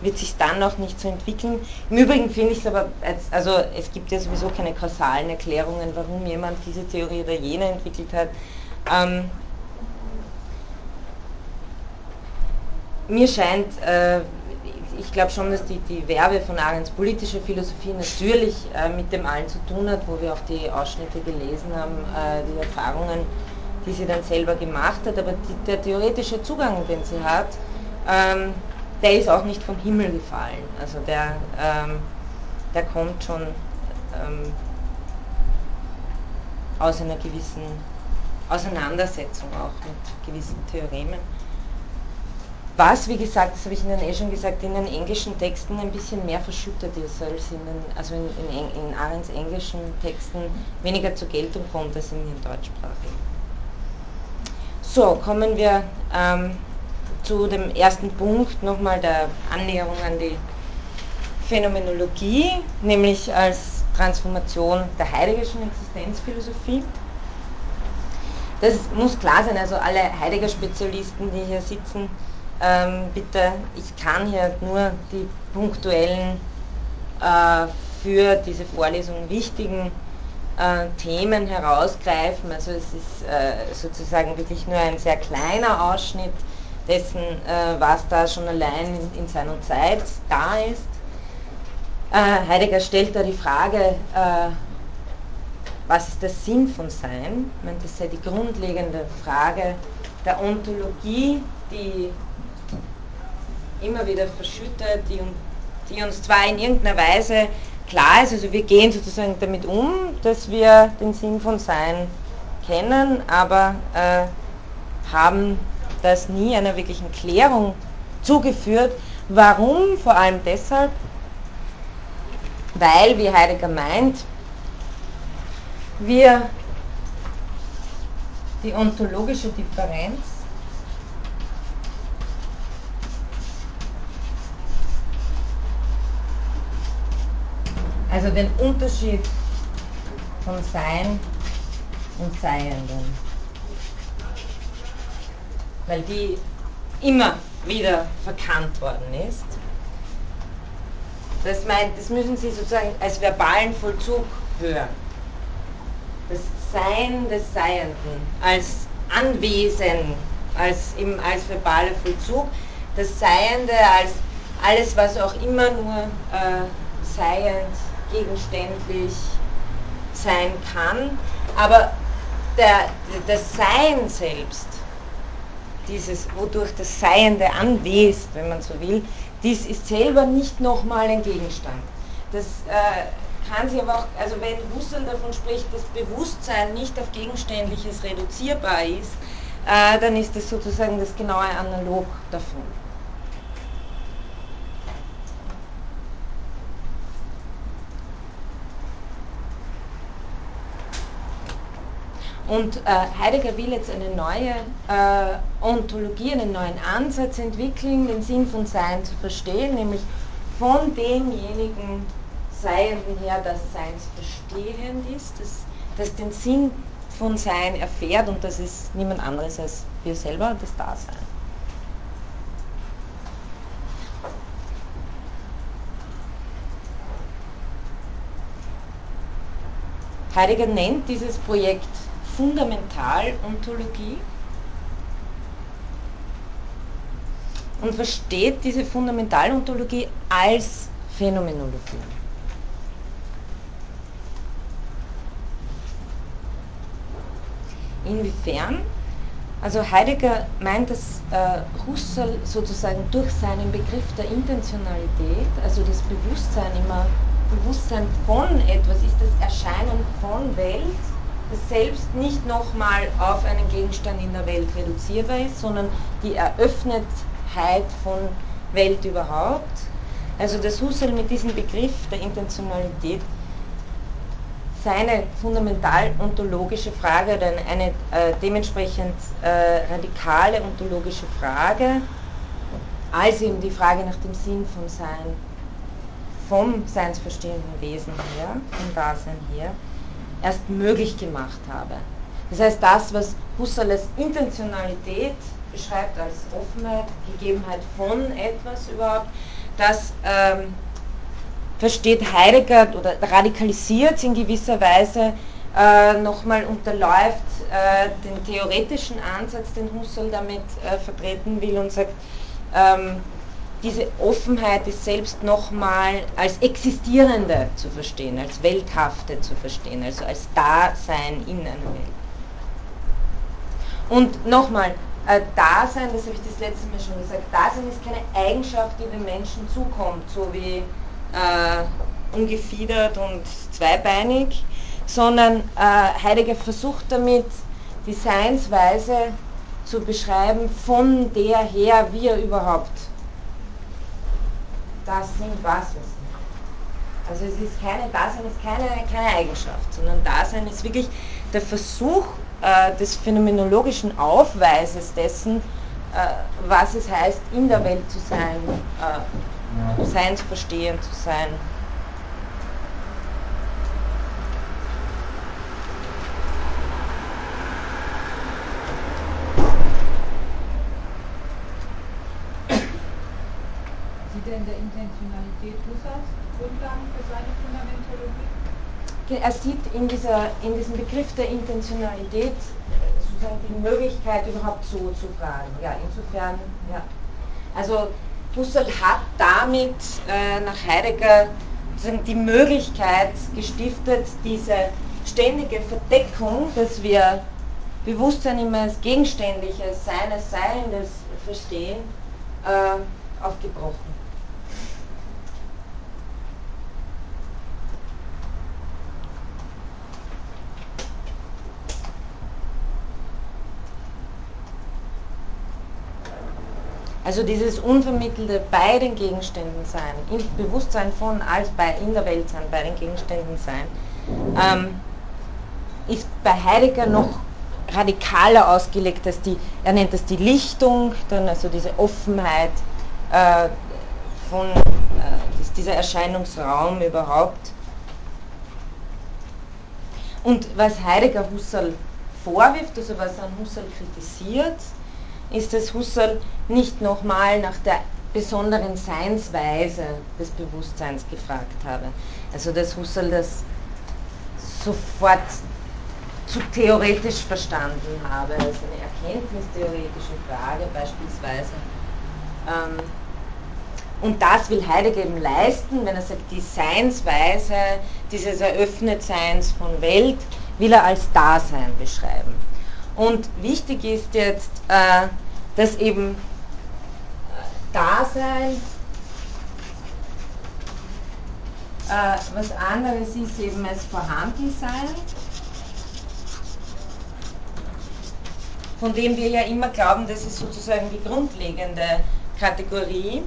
wird sich dann auch nicht so entwickeln. Im Übrigen finde ich es aber, also es gibt ja sowieso keine kausalen Erklärungen, warum jemand diese Theorie oder jene entwickelt hat. Ähm, mir scheint, äh, ich glaube schon, dass die, die Werbe von Arends politischer Philosophie natürlich äh, mit dem allen zu tun hat, wo wir auch die Ausschnitte gelesen haben, äh, die Erfahrungen, die sie dann selber gemacht hat, aber die, der theoretische Zugang, den sie hat, ähm, der ist auch nicht vom Himmel gefallen. Also der, ähm, der kommt schon ähm, aus einer gewissen Auseinandersetzung auch mit gewissen Theoremen. Was, wie gesagt, das habe ich Ihnen eh schon gesagt, in den englischen Texten ein bisschen mehr verschüttet ist, als in den, also in, in, in Arends englischen Texten weniger zur Geltung kommt als in den deutschsprachigen. So, kommen wir ähm, zu dem ersten Punkt nochmal der Annäherung an die Phänomenologie, nämlich als Transformation der Heideggerschen Existenzphilosophie. Das muss klar sein, also alle Heidegger-Spezialisten, die hier sitzen, ähm, bitte, ich kann hier nur die punktuellen äh, für diese Vorlesung wichtigen Themen herausgreifen. Also es ist äh, sozusagen wirklich nur ein sehr kleiner Ausschnitt dessen, äh, was da schon allein in, in, seiner Zeit da ist. Äh, Heidegger stellt da die Frage, äh, was ist der Sinn von Sein? Ich meine, das sei die grundlegende Frage der Ontologie, die immer wieder verschüttet, die, die uns zwar in irgendeiner Weise klar ist, also wir gehen sozusagen damit um, dass wir den Sinn von Sein kennen, aber äh, haben das nie einer wirklichen Klärung zugeführt. Warum? Vor allem deshalb, weil, wie Heidegger meint, wir die ontologische Differenz Also den Unterschied von Sein und Seienden. Weil die immer wieder verkannt worden ist. Das, meint, das müssen Sie sozusagen als verbalen Vollzug hören. Das Sein des Seienden als Anwesen, als, eben als verbaler Vollzug, das Seiende als alles, was auch immer nur äh, seiend gegenständlich sein kann, aber der, das Sein selbst, dieses, wodurch das Seiende anwest, wenn man so will, dies ist selber nicht nochmal ein Gegenstand. Das äh, kann sich aber auch, also wenn Husserl davon spricht, dass Bewusstsein nicht auf Gegenständliches reduzierbar ist, äh, dann ist das sozusagen das genaue Analog davon. Und äh, Heidegger will jetzt eine neue äh, Ontologie, einen neuen Ansatz entwickeln, den Sinn von Sein zu verstehen, nämlich von demjenigen Seienden her, das Seins verstehend ist, das, das den Sinn von Sein erfährt und das ist niemand anderes als wir selber, das Dasein. Heidegger nennt dieses Projekt Fundamentalontologie und versteht diese Fundamentalontologie als Phänomenologie. Inwiefern? Also Heidegger meint, dass äh, Husserl sozusagen durch seinen Begriff der Intentionalität, also das Bewusstsein immer, Bewusstsein von etwas ist das Erscheinen von Welt, selbst nicht nochmal auf einen Gegenstand in der Welt reduzierbar ist, sondern die Eröffnetheit von Welt überhaupt. Also dass Husserl mit diesem Begriff der Intentionalität seine fundamental ontologische Frage oder eine äh, dementsprechend äh, radikale ontologische Frage, als eben die Frage nach dem Sinn von Sein, vom seinsverstehenden Wesen her, vom Dasein her, erst möglich gemacht habe. Das heißt, das, was Husserl als Intentionalität beschreibt, als Offenheit, Gegebenheit von etwas überhaupt, das ähm, versteht Heidegger oder radikalisiert in gewisser Weise, äh, nochmal unterläuft äh, den theoretischen Ansatz, den Husserl damit äh, vertreten will und sagt, ähm, diese Offenheit ist selbst nochmal als Existierende zu verstehen, als Welthafte zu verstehen, also als Dasein in einer Welt. Und nochmal, äh, Dasein, das habe ich das letzte Mal schon gesagt, Dasein ist keine Eigenschaft, die dem Menschen zukommt, so wie äh, ungefiedert und zweibeinig, sondern äh, Heidegger versucht damit, die Seinsweise zu beschreiben, von der her wir überhaupt das sind, was wir sind. Also es ist keine, Dasein ist keine, keine Eigenschaft, sondern Dasein ist wirklich der Versuch äh, des phänomenologischen Aufweises dessen, äh, was es heißt, in der Welt zu sein, äh, seinsverstehend zu sein, denn der Intentionalität Husserls Grundlagen für seine Fundamentologie? Er sieht in, dieser, in diesem Begriff der Intentionalität äh, sozusagen die Möglichkeit, überhaupt so zu fragen. Ja, insofern, ja. Also Husserl hat damit äh, nach Heidegger die Möglichkeit gestiftet, diese ständige Verdeckung, dass wir Bewusstsein immer als gegenständliches, seines Seiendes verstehen, äh, aufgebrochen. Also dieses unvermittelte bei den Gegenständen sein, im Bewusstsein von als bei in der Welt sein, bei den Gegenständen sein, ähm, ist bei Heidegger noch radikaler ausgelegt als die, er nennt das die Lichtung, dann also diese Offenheit äh, von äh, dieser Erscheinungsraum überhaupt. Und was Heidegger Husserl vorwirft, also was er an Husserl kritisiert, ist, dass Husserl nicht nochmal nach der besonderen Seinsweise des Bewusstseins gefragt habe. Also dass Husserl das sofort zu theoretisch verstanden habe, als eine erkenntnistheoretische Frage beispielsweise. Ähm, und das will Heidegger eben leisten, wenn er sagt, die Seinsweise dieses Eröffnetseins von Welt will er als Dasein beschreiben. Und wichtig ist jetzt, äh, dass eben Dasein Äh, was anderes ist eben das Vorhandensein, von dem wir ja immer glauben, das ist sozusagen die grundlegende Kategorie,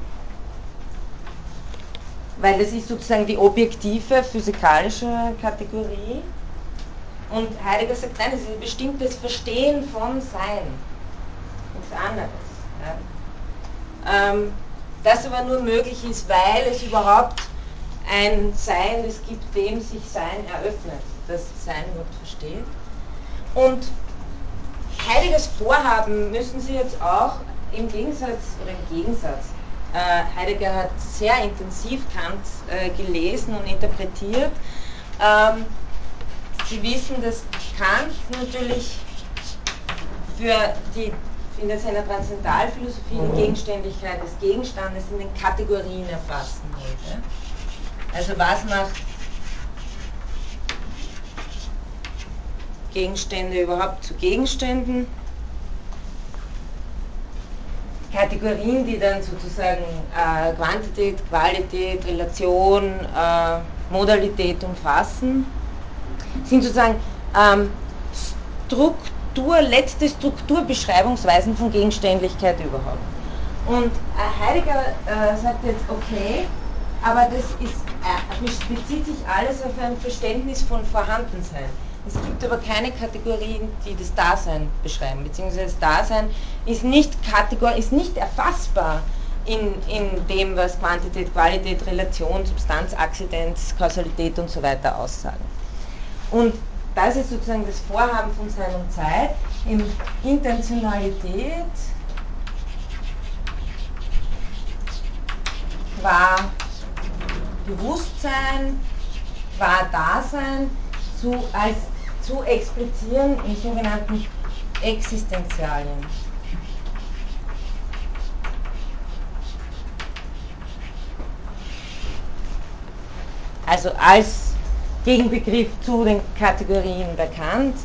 weil das ist sozusagen die objektive physikalische Kategorie. Und Heidegger sagt, nein, das ist ein bestimmtes Verstehen von Sein, nichts anderes. Ja. Ähm, das aber nur möglich ist, weil es überhaupt ein Sein es gibt, dem sich Sein eröffnet, das Sein überhaupt versteht. Und Heideggers Vorhaben müssen Sie jetzt auch im Gegensatz oder im Gegensatz, äh, Heidegger hat sehr intensiv Kant äh, gelesen und interpretiert. Ähm, Sie wissen, dass Kant natürlich für die in seiner Transzendentalphilosophie die Gegenständigkeit des Gegenstandes in den Kategorien erfassen wollte. Also was macht Gegenstände überhaupt zu Gegenständen? Kategorien, die dann sozusagen äh, Quantität, Qualität, Relation, äh, Modalität umfassen, sind sozusagen ähm, Struktur, letzte Strukturbeschreibungsweisen von Gegenständlichkeit überhaupt. Und äh, Heidegger äh, sagt jetzt, okay, aber das ist, äh, bezieht sich alles auf ein Verständnis von Vorhandensein. Es gibt aber keine Kategorien, die das Dasein beschreiben, beziehungsweise das Dasein ist nicht, Kategor ist nicht erfassbar in, in dem, was Quantität, Qualität, Relation, Substanz, Akzidenz, Kausalität und so weiter aussagen. Und das ist sozusagen das Vorhaben von Sein und Zeit, in Intentionalität qua Bewusstsein, qua Dasein zu, als, zu explizieren in sogenannten Existenzialien. Also als Gegenbegriff zu den Kategorien bekannt.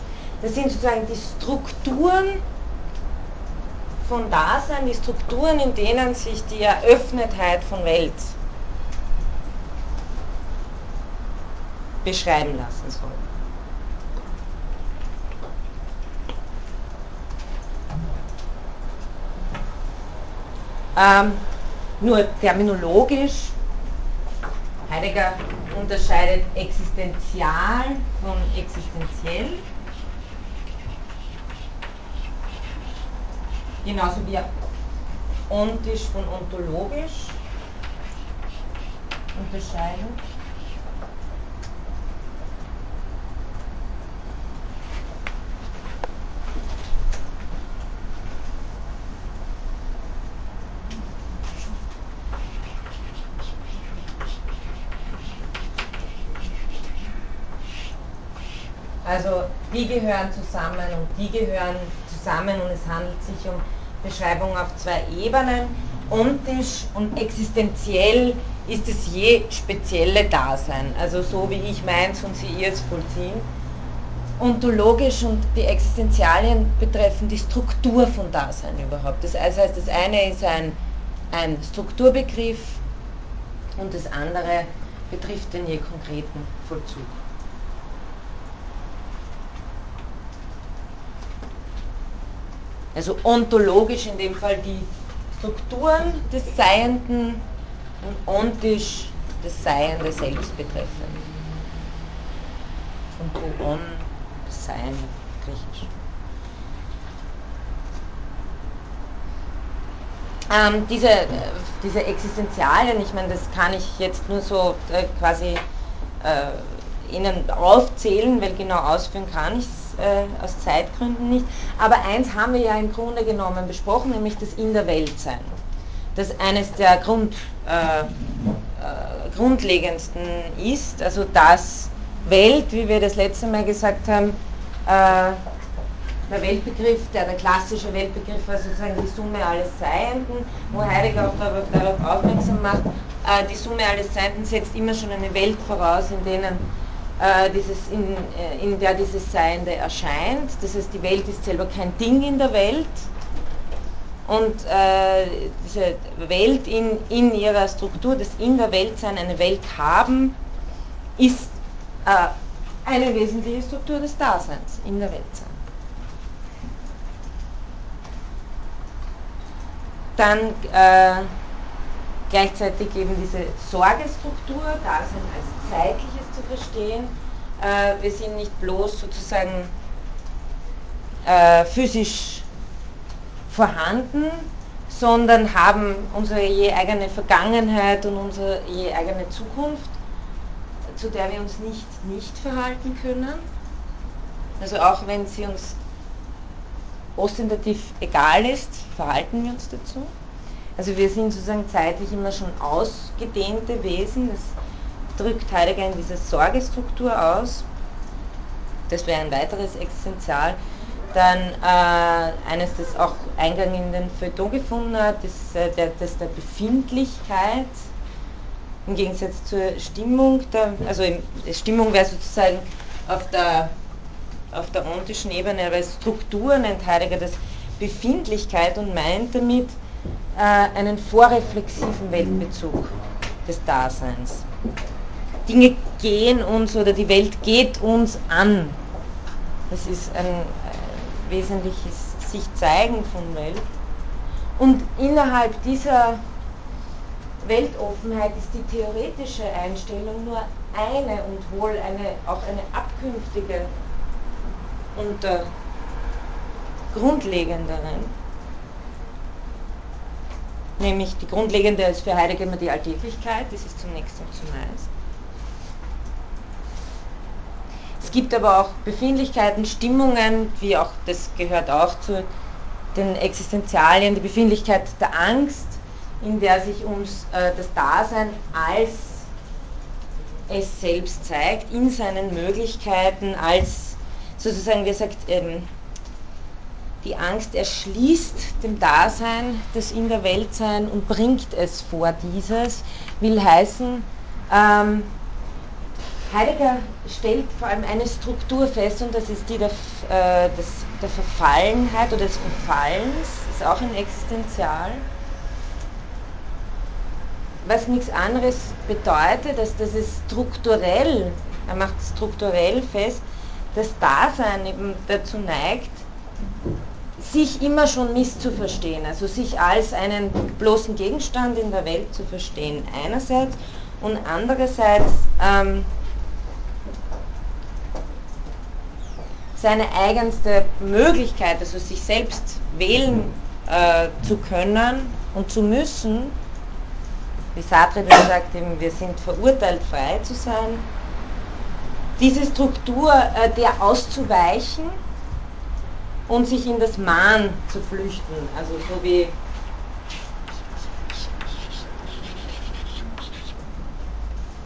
Das sind sozusagen die Strukturen von Dasein, die Strukturen, in denen sich die Eröffnetheit von Welt beschreiben lassen soll. Ähm, nur terminologisch, Heidegger unterscheidet existenzial von existenziell, genauso wie ontisch von ontologisch unterscheidet. Also die gehören zusammen und die gehören zusammen und es handelt sich um Beschreibung auf zwei Ebenen. Ontisch und existenziell ist es je spezielle Dasein, also so wie ich meins und Sie ihrs vollziehen. Ontologisch und die Existenzialien betreffen die Struktur von Dasein überhaupt. Das heißt, das eine ist ein, ein Strukturbegriff und das andere betrifft den je konkreten Vollzug. Also ontologisch in dem Fall die Strukturen des Seienden und ontisch das Seiende selbst betreffen. Von on, Sein, griechisch. Ähm, diese, diese Existenzialien, ich meine, das kann ich jetzt nur so äh, quasi äh, Ihnen aufzählen, weil genau ausführen kann ich es äh, aus Zeitgründen nicht. Aber eins haben wir ja im Grunde genommen besprochen, nämlich das In der Welt sein. Das eines der Grund, äh, äh, grundlegendsten ist, also das Welt, wie wir das letzte Mal gesagt haben, äh, der Weltbegriff, der, der klassische Weltbegriff war sozusagen die Summe alles Seienden, wo Heidegger auch darauf aufmerksam macht, äh, die Summe alles Seienden setzt immer schon eine Welt voraus, in denen dieses in, äh, in der dieses Seiende erscheint. Das heißt, die Welt ist selber kein Ding in der Welt. Und äh, diese Welt in, in ihrer Struktur, das in der Welt sein, eine Welt haben, ist äh, eine wesentliche Struktur des Daseins in der Welt sein. Dann äh, gleichzeitig eben diese Sorgestruktur, Dasein als zeitliches zu verstehen. Äh, wir sind nicht bloß sozusagen äh, physisch vorhanden, sondern haben unsere je eigene Vergangenheit und unsere je eigene Zukunft, zu der wir uns nicht nicht verhalten können. Also auch wenn sie uns ostentativ egal ist, verhalten wir uns dazu. Also wir sind sozusagen zeitlich immer schon ausgedehnte Wesen, das drückt Heidegger in dieser Sorgestruktur aus. Das wäre ein weiteres Existenzial. Dann äh, eines, das auch Eingang in den Feuilleton gefunden hat, ist äh, der, das der Befindlichkeit. Im Gegensatz zur Stimmung, der, also im, Stimmung wäre sozusagen auf der, auf der ontischen Ebene, aber Struktur nennt Heidegger das Befindlichkeit und meint damit äh, einen vorreflexiven Weltbezug des Daseins. Dinge gehen uns oder die Welt geht uns an. Das ist ein wesentliches sich zeigen von Welt. Und innerhalb dieser Weltoffenheit ist die theoretische Einstellung nur eine und wohl eine, auch eine abkünftige und äh, grundlegendere. Nämlich die grundlegende ist für Heidegger immer die Alltäglichkeit, das ist zunächst und zumeist. Es gibt aber auch Befindlichkeiten, Stimmungen, wie auch das gehört auch zu den Existenzialien, die Befindlichkeit der Angst, in der sich uns äh, das Dasein als es selbst zeigt, in seinen Möglichkeiten, als sozusagen, wie er sagt, ähm, die Angst erschließt dem Dasein das in der Welt sein und bringt es vor dieses, will heißen, ähm, Heidegger stellt vor allem eine Struktur fest und das ist die der, äh, des, der Verfallenheit oder des Verfallens, ist auch ein Existenzial. Was nichts anderes bedeutet, als dass es strukturell, er macht strukturell fest, das Dasein eben dazu neigt, sich immer schon misszuverstehen, also sich als einen bloßen Gegenstand in der Welt zu verstehen, einerseits und andererseits ähm, seine eigenste Möglichkeit, also sich selbst wählen äh, zu können und zu müssen, wie Sartre sagt, eben, wir sind verurteilt, frei zu sein, diese Struktur äh, der auszuweichen und sich in das Mahn zu flüchten, also so wie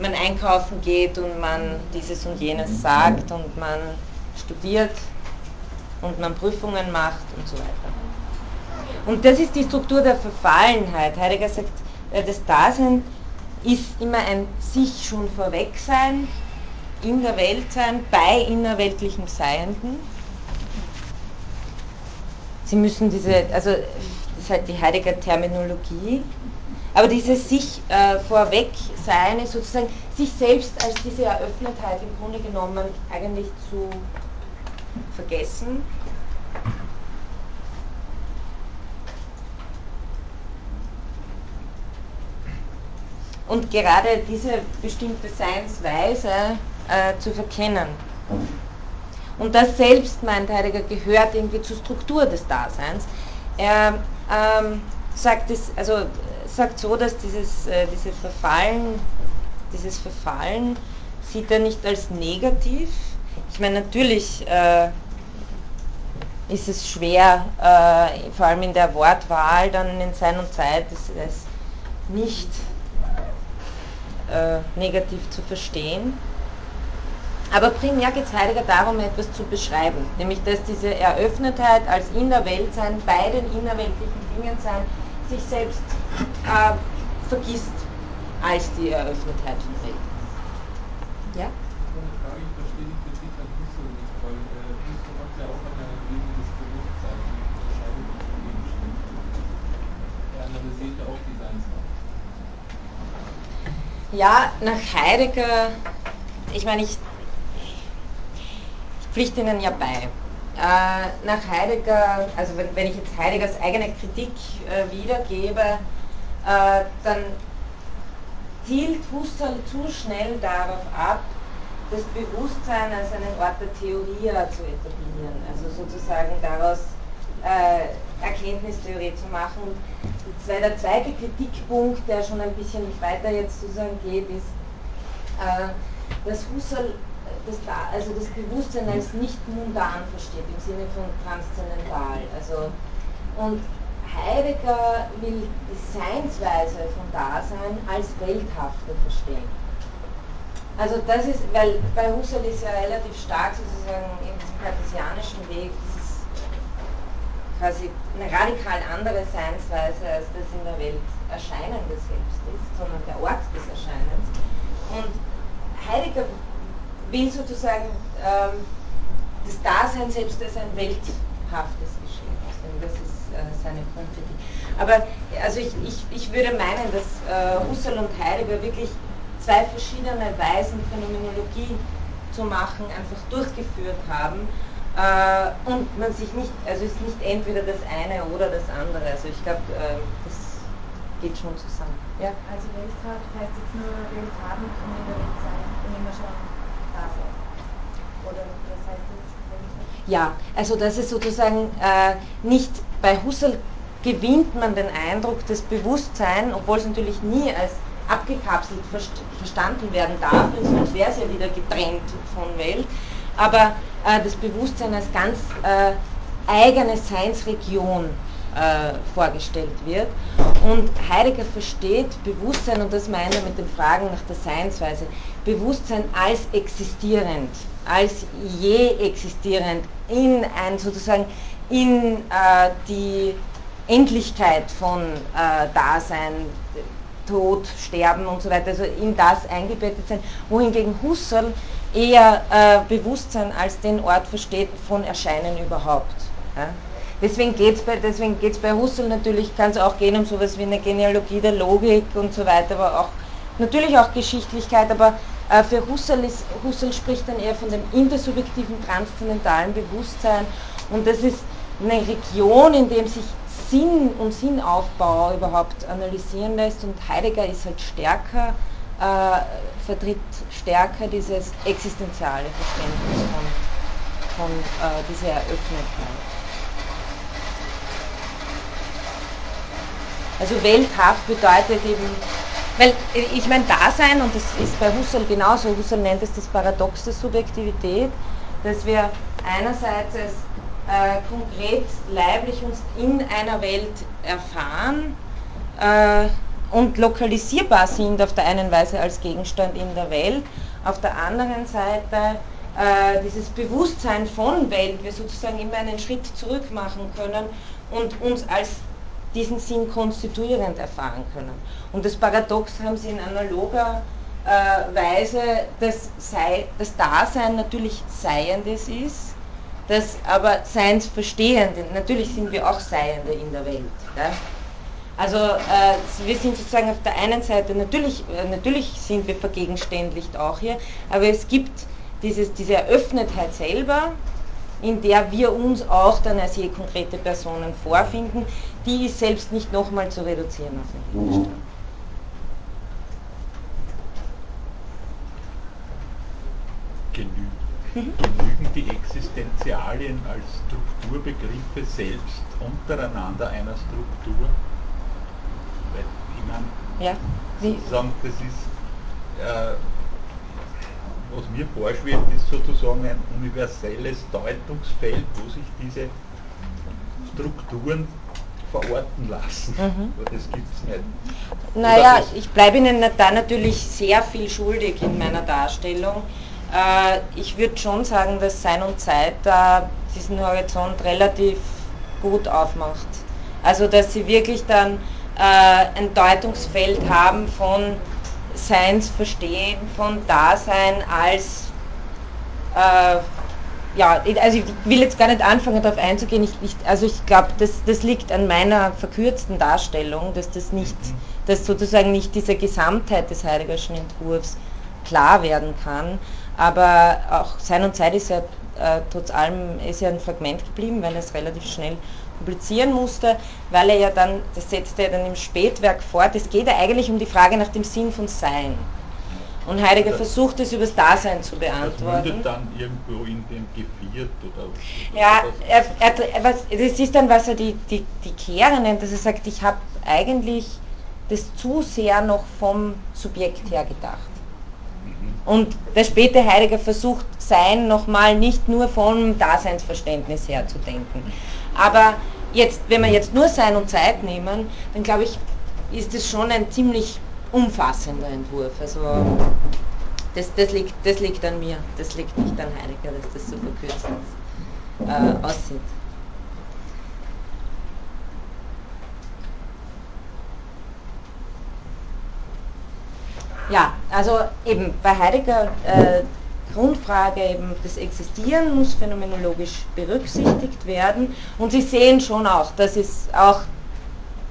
man einkaufen geht und man dieses und jenes sagt und man studiert und man Prüfungen macht und so weiter. Und das ist die Struktur der Verfallenheit. Heidegger sagt, äh, das Dasein ist immer ein sich schon vorweg sein, in der Welt sein, bei innerweltlichem Seienden. Sie müssen diese, also das ist halt die Heidegger Terminologie, aber dieses sich äh, vorweg sein ist sozusagen sich selbst als diese Eröffnetheit im Grunde genommen eigentlich zu vergessen. Und gerade diese bestimmte Seinsweise äh, zu verkennen. Und das selbst, meint Heidegger, gehört irgendwie zur Struktur des Daseins. Er ähm, sagt, es, also, sagt so, dass dieses, äh, diese Verfallen, dieses Verfallen sieht er nicht als negativ, ich meine, natürlich äh, ist es schwer, äh, vor allem in der Wortwahl dann in Sein Zeit, es, es nicht äh, negativ zu verstehen. Aber primär geht es Heidegger darum, etwas zu beschreiben, nämlich dass diese Eröffnetheit als Innerweltsein, bei den innerweltlichen Dingen sein, sich selbst äh, vergisst als die Eröffnetheit von Welt. Ja auch an der Ebene des Bewusstseins und unterscheidet sich von Gegenständen. Er analysiert ja auch die Seinsart. Ja, nach Heidegger ich meine, ich, ich pflichte Ihnen ja bei. Äh, nach Heidegger, also wenn, wenn, ich jetzt Heideggers eigene Kritik äh, wiedergebe, äh, dann zielt Husserl zu schnell darauf ab, das Bewusstsein als einen Ort der Theorie zu etablieren, also sozusagen daraus äh, Erkenntnistheorie zu machen. Und der zweite Kritikpunkt, der schon ein bisschen weiter jetzt sozusagen geht, ist, äh, dass Husserl das, also das Bewusstsein als nicht mundan versteht, im Sinne von transzendental. Also, und Heidegger will die Seinsweise von Dasein als welthafte verstehen. Also das ist, weil bei Husserl ist ja relativ stark sozusagen in diesem kartesianischen Weg quasi eine radikal andere Seinsweise, als das in der Welt Erscheinende selbst ist, sondern der Ort des Erscheinens. Und Heidegger will sozusagen ähm, das Dasein selbst als ein welthaftes Geschehen aussehen. Das ist äh, seine Grundkritik. Aber also ich, ich, ich würde meinen, dass äh, Husserl und Heidegger wirklich zwei verschiedene Weisen, Phänomenologie zu machen, einfach durchgeführt haben. Äh, und man sich nicht, also es ist nicht entweder das eine oder das andere. Also ich glaube, äh, das geht schon zusammen. Ja? Also Welthaft heißt jetzt nur Welt haben und in der Welt sein und immer schon oder was heißt das? Ja, also das ist sozusagen äh, nicht bei Husserl gewinnt man den Eindruck, das Bewusstsein, obwohl es natürlich nie als abgekapselt verstanden werden darf, sonst wäre es ja wieder getrennt von Welt, aber das Bewusstsein als ganz äh, eigene Seinsregion äh, vorgestellt wird. Und Heidegger versteht Bewusstsein, und das meint er mit den Fragen nach der Seinsweise, Bewusstsein als existierend, als je existierend, in ein sozusagen in äh, die Endlichkeit von äh, Dasein, Tod, Sterben und so weiter, also in das eingebettet sein, wohingegen Husserl eher äh, Bewusstsein als den Ort versteht von Erscheinen überhaupt. Ja? Deswegen geht es bei, bei Husserl natürlich, kann es auch gehen um sowas wie eine Genealogie der Logik und so weiter, aber auch natürlich auch Geschichtlichkeit, aber äh, für Husserl, ist, Husserl spricht dann eher von dem intersubjektiven transzendentalen Bewusstsein und das ist eine Region, in dem sich Sinn und Sinnaufbau überhaupt analysieren lässt und Heidegger ist halt stärker, vertritt stärker dieses existenziale Verständnis von, von äh, dieser Eröffnetheit. Also welthaft bedeutet eben, weil ich meine, Dasein, und das ist bei Husserl genauso, Husserl nennt es das Paradox der Subjektivität, dass wir einerseits als äh, konkret leiblich uns in einer Welt erfahren äh, und lokalisierbar sind auf der einen Weise als Gegenstand in der Welt, auf der anderen Seite äh, dieses Bewusstsein von Welt, wir sozusagen immer einen Schritt zurück machen können und uns als diesen Sinn konstituierend erfahren können. Und das Paradox haben sie in analoger äh, Weise, dass sei, das Dasein natürlich Seiendes ist, das aber Seinsverstehende, natürlich sind wir auch Seiende in der Welt. Ja? Also äh, wir sind sozusagen auf der einen Seite, natürlich, äh, natürlich sind wir vergegenständlicht auch hier, aber es gibt dieses, diese Eröffnetheit selber, in der wir uns auch dann als je konkrete Personen vorfinden, die ist selbst nicht nochmal zu reduzieren auf den Gegenstand. Genü mhm. Genügen die Existenzialien als Strukturbegriffe selbst untereinander einer Struktur? Weil, ich meine, ja. sozusagen, das ist äh, was mir vorschwebt, ist sozusagen ein universelles Deutungsfeld, wo sich diese Strukturen verorten lassen. Mhm. Aber das gibt es nicht. Naja, ich bleibe Ihnen da natürlich sehr viel schuldig in meiner Darstellung. Äh, ich würde schon sagen, dass Sein und Zeit da diesen Horizont relativ gut aufmacht. Also dass sie wirklich dann äh, ein Deutungsfeld haben von Seinsverstehen von Dasein als, äh, ja, also ich will jetzt gar nicht anfangen darauf einzugehen, ich, ich, also ich glaube, das, das liegt an meiner verkürzten Darstellung, dass das nicht, dass sozusagen nicht diese Gesamtheit des Heideggerschen Entwurfs klar werden kann. Aber auch Sein und Zeit ist ja äh, trotz allem ist ja ein Fragment geblieben, weil es relativ schnell publizieren musste, weil er ja dann, das setzte er dann im Spätwerk fort, es geht ja eigentlich um die Frage nach dem Sinn von Sein. Und Heidegger das, versucht es übers Dasein zu beantworten. Das mündet dann irgendwo in dem Geviert oder, oder Ja, er, er, was, das ist dann, was er die, die, die Kehre nennt, dass er sagt, ich habe eigentlich das zu sehr noch vom Subjekt her gedacht. Mhm. Und der späte Heidegger versucht Sein nochmal nicht nur vom Daseinsverständnis her zu denken. Aber jetzt, wenn wir jetzt nur Sein und Zeit nehmen, dann glaube ich, ist es schon ein ziemlich umfassender Entwurf. Also das, das, liegt, das liegt an mir, das liegt nicht an Heidegger, dass das so verkürzt äh, aussieht. Ja, also eben bei Heidegger äh, Grundfrage eben des Existieren muss phänomenologisch berücksichtigt werden und Sie sehen schon auch, das ist auch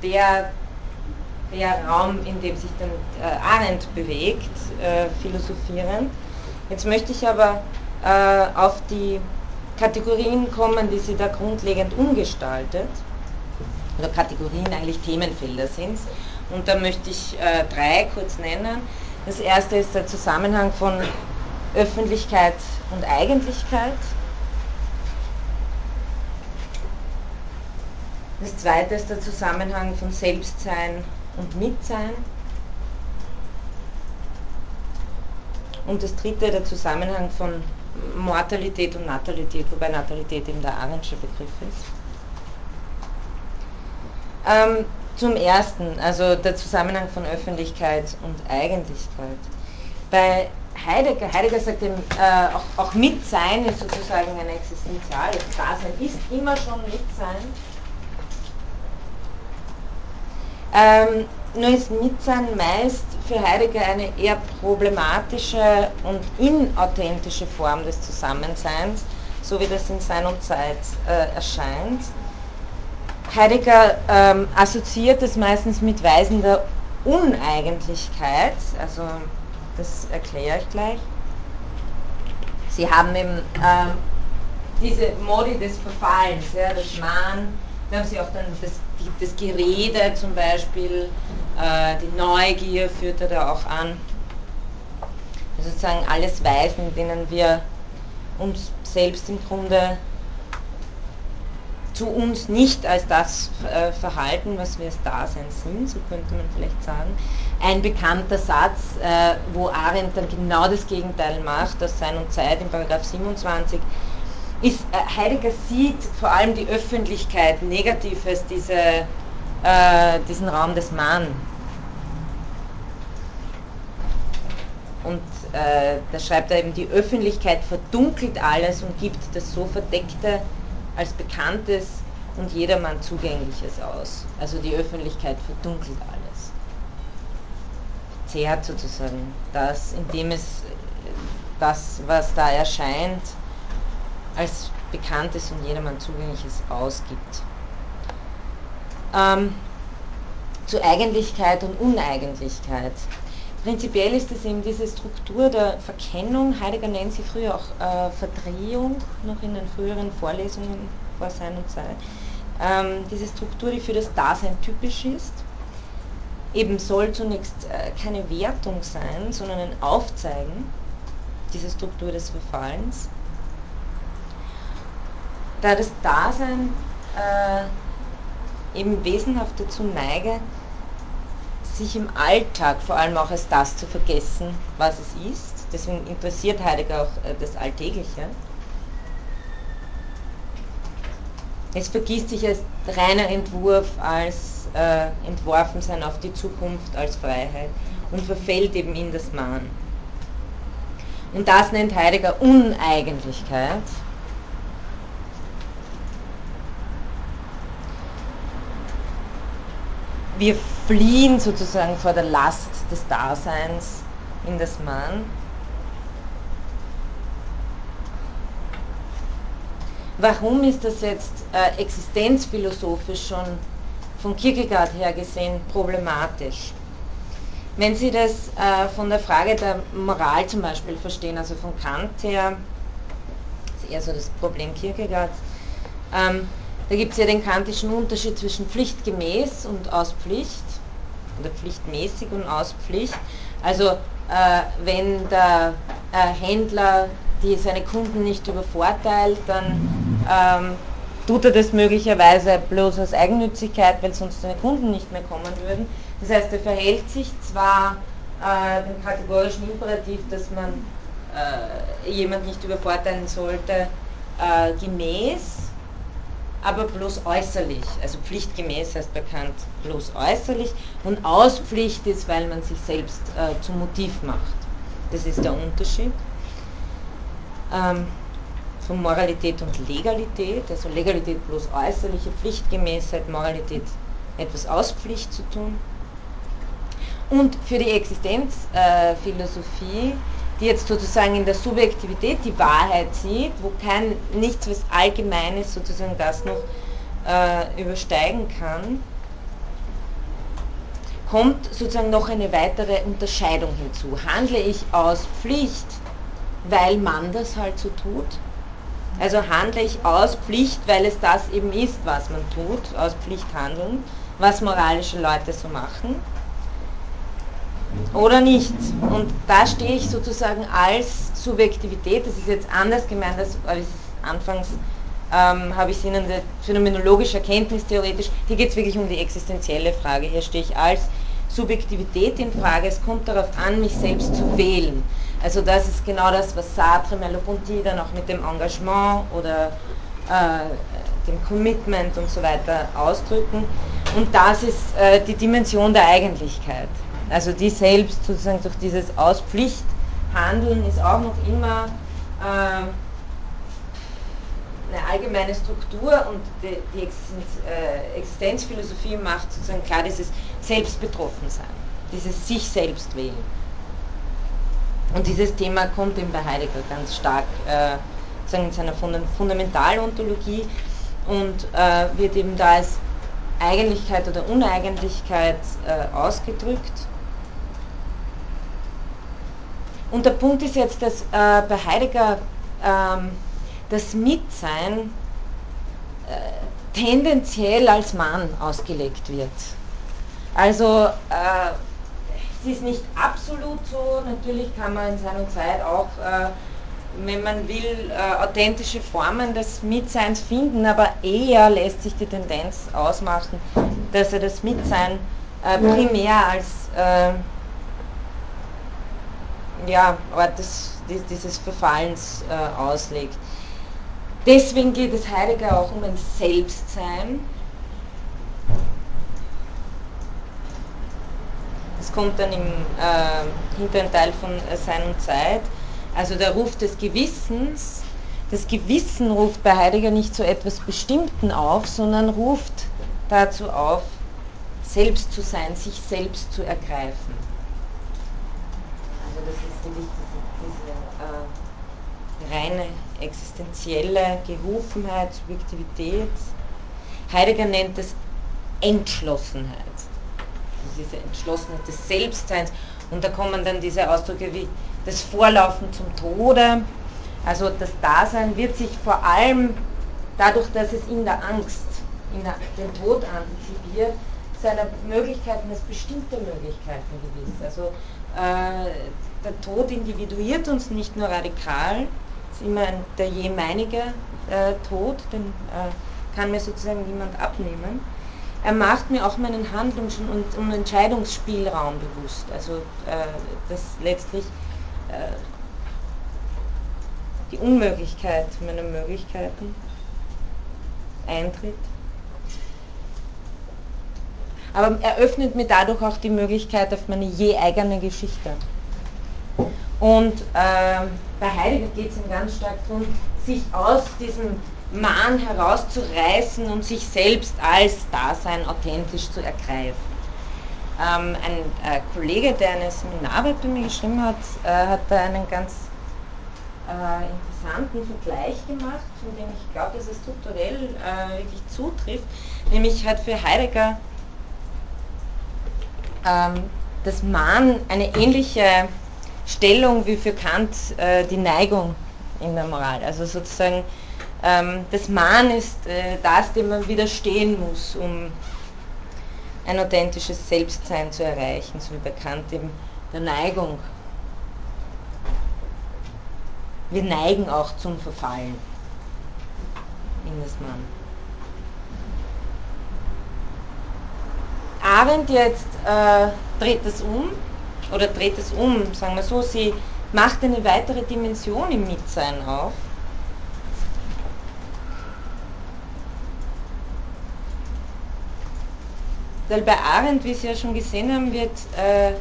der, der Raum, in dem sich dann äh, Arendt bewegt, äh, philosophierend. Jetzt möchte ich aber äh, auf die Kategorien kommen, die sie da grundlegend umgestaltet, oder Kategorien eigentlich Themenfelder sind. Und da möchte ich äh, drei kurz nennen. Das erste ist der Zusammenhang von Öffentlichkeit und Eigentlichkeit. Das zweite ist der Zusammenhang von Selbstsein und Mitsein. Und das dritte der Zusammenhang von Mortalität und Natalität, wobei Natalität eben der Arendsche Begriff ist. Ähm, zum ersten, also der Zusammenhang von Öffentlichkeit und Eigentlichkeit. Bei Heidegger, Heidegger sagt eben, äh, auch, auch Mitsein ist sozusagen ein existenziales Dasein, ist immer schon Mitsein. Ähm, nur ist Mitsein meist für Heidegger eine eher problematische und inauthentische Form des Zusammenseins, so wie das in Sein und Zeit äh, erscheint. Heidegger ähm, assoziiert es meistens mit Weisen der Uneigentlichkeit, also das erkläre ich gleich. Sie haben eben ähm, diese Modi des Verfallens, ja, das Mahn, da haben Sie auch dann das, das Gerede zum Beispiel, äh, die Neugier führt er da auch an. Also sozusagen alles Weisen, denen wir uns selbst im Grunde zu uns nicht als das äh, verhalten, was wir als Dasein sind, so könnte man vielleicht sagen. Ein bekannter Satz, äh, wo Arendt dann genau das Gegenteil macht, aus Sein und Zeit in Paragraph 27, ist, äh, Heidegger sieht vor allem die Öffentlichkeit negativ diese, diesen Raum des Mann. Und äh, da schreibt er eben, die Öffentlichkeit verdunkelt alles und gibt das so Verdeckte als Bekanntes und jedermann Zugängliches aus. Also die Öffentlichkeit verdunkelt alles. Zehrt sozusagen das, indem es das, was da erscheint, als Bekanntes und jedermann Zugängliches ausgibt. Ähm, zu Eigentlichkeit und Uneigentlichkeit. Prinzipiell ist es eben diese Struktur der Verkennung, Heidegger nennt sie früher auch äh, Verdrehung, noch in den früheren Vorlesungen vor Sein und Zeit, ähm, diese Struktur, die für das Dasein typisch ist, eben soll zunächst äh, keine Wertung sein, sondern ein Aufzeigen dieser Struktur des Verfallens. Da das Dasein äh, eben wesenhaft dazu neige, sich im Alltag vor allem auch als das zu vergessen, was es ist. Deswegen interessiert Heidegger auch äh, das Alltägliche. Es vergisst sich als reiner Entwurf, als äh, Entworfensein auf die Zukunft, als Freiheit und verfällt eben in das Mahn. Und das nennt Heidegger Uneigentlichkeit. Wir fliehen sozusagen vor der Last des Daseins in das Mann. Warum ist das jetzt äh, existenzphilosophisch schon von Kierkegaard her gesehen problematisch? wenn Sie das äh, von der Frage der Moral zum Beispiel verstehen, also von Kant her, ist eher so das Problem Kierkegaards, ähm, da gibt es ja den kantischen Unterschied zwischen pflichtgemäß und aus Pflicht oder pflichtmäßig und aus Pflicht. Also äh, wenn der äh, Händler die seine Kunden nicht übervorteilt, dann ähm, tut er das möglicherweise bloß aus Eigennützigkeit, weil sonst seine Kunden nicht mehr kommen würden. Das heißt, er verhält sich zwar äh, dem kategorischen Imperativ, dass man äh, jemand nicht übervorteilen sollte, äh, gemäß, aber bloß äußerlich. Also pflichtgemäß heißt bekannt bloß äußerlich und Auspflicht ist, weil man sich selbst äh, zum Motiv macht. Das ist der Unterschied. Ähm, von Moralität und Legalität, also Legalität bloß äußerliche Pflichtgemäßheit, Moralität etwas aus Pflicht zu tun. Und für die Existenzphilosophie, äh, die jetzt sozusagen in der Subjektivität die Wahrheit sieht, wo kein nichts was Allgemeines sozusagen das noch äh, übersteigen kann, kommt sozusagen noch eine weitere Unterscheidung hinzu. Handle ich aus Pflicht, weil man das halt so tut? Also handle ich aus Pflicht, weil es das eben ist, was man tut, aus Pflicht handeln, was moralische Leute so machen? Oder nicht? Und da stehe ich sozusagen als Subjektivität, das ist jetzt anders gemeint, als, als anfangs ähm, habe ich es Ihnen phänomenologisch, erkenntnistheoretisch, hier geht es wirklich um die existenzielle Frage, hier stehe ich als Subjektivität in Frage, es kommt darauf an, mich selbst zu wählen. Also das ist genau das, was Sartre, Merleau-Ponty dann auch mit dem Engagement oder äh, dem Commitment und so weiter ausdrücken. Und das ist äh, die Dimension der Eigentlichkeit. Also die selbst sozusagen durch dieses Auspflichthandeln ist auch noch immer äh, eine allgemeine Struktur und die, die Existenz, äh, Existenzphilosophie macht sozusagen klar dieses Selbstbetroffensein, dieses sich selbst wählen. Und dieses Thema kommt eben bei Heidegger ganz stark äh, in seiner Fundamentalontologie und äh, wird eben da als Eigentlichkeit oder Uneigentlichkeit äh, ausgedrückt. Und der Punkt ist jetzt, dass äh, bei Heidegger ähm, das Mitsein äh, tendenziell als Mann ausgelegt wird. Also äh, es ist nicht absolut so, natürlich kann man in seiner Zeit auch, äh, wenn man will, äh, authentische Formen des Mitseins finden, aber eher lässt sich die Tendenz ausmachen, dass er das Mitsein äh, primär als ja, Ort des, dieses Verfallens äh, auslegt. Deswegen geht es Heidegger auch um ein Selbstsein. Das kommt dann im äh, hinteren Teil von äh, Sein und Zeit. Also der Ruf des Gewissens. Das Gewissen ruft bei Heidegger nicht zu etwas Bestimmten auf, sondern ruft dazu auf, selbst zu sein, sich selbst zu ergreifen. Wirklich diese, diese äh, reine existenzielle Gerufenheit, Subjektivität. Heidegger nennt es Entschlossenheit. Diese Entschlossenheit des Selbstseins. Und da kommen dann diese Ausdrücke wie das Vorlaufen zum Tode. Also das Dasein wird sich vor allem dadurch, dass es in der Angst, in der, den Tod antizipiert, seiner Möglichkeiten als bestimmte Möglichkeiten gewiss. Also äh, der Tod individuiert uns nicht nur radikal, ist immer ein, der jemeinige äh, Tod, den äh, kann mir sozusagen niemand abnehmen. Er macht mir auch meinen Handlungs- und, und Entscheidungsspielraum bewusst, also äh, dass letztlich äh, die Unmöglichkeit meiner Möglichkeiten eintritt. Aber er öffnet mir dadurch auch die Möglichkeit auf meine je eigene Geschichte. Und äh, bei Heidegger geht es ihm ganz stark darum, sich aus diesem Mahn herauszureißen und sich selbst als Dasein authentisch zu ergreifen. Ähm, ein äh, Kollege, der eine Seminararbeit bei mir geschrieben hat, äh, hat da einen ganz äh, interessanten Vergleich gemacht, von dem ich glaube, dass er strukturell äh, wirklich zutrifft, nämlich hat für Heidegger ähm, das Mahn eine ähnliche Stellung wie für Kant äh, die Neigung in der Moral. Also sozusagen ähm, das Mahn ist äh, das, dem man widerstehen muss, um ein authentisches Selbstsein zu erreichen, so wie bei Kant eben der Neigung. Wir neigen auch zum Verfallen in das Mann. Arendt jetzt äh, dreht das um, oder dreht es um, sagen wir so, sie macht eine weitere Dimension im Mitsein auf. Weil bei Arendt, wie Sie ja schon gesehen haben, wird äh,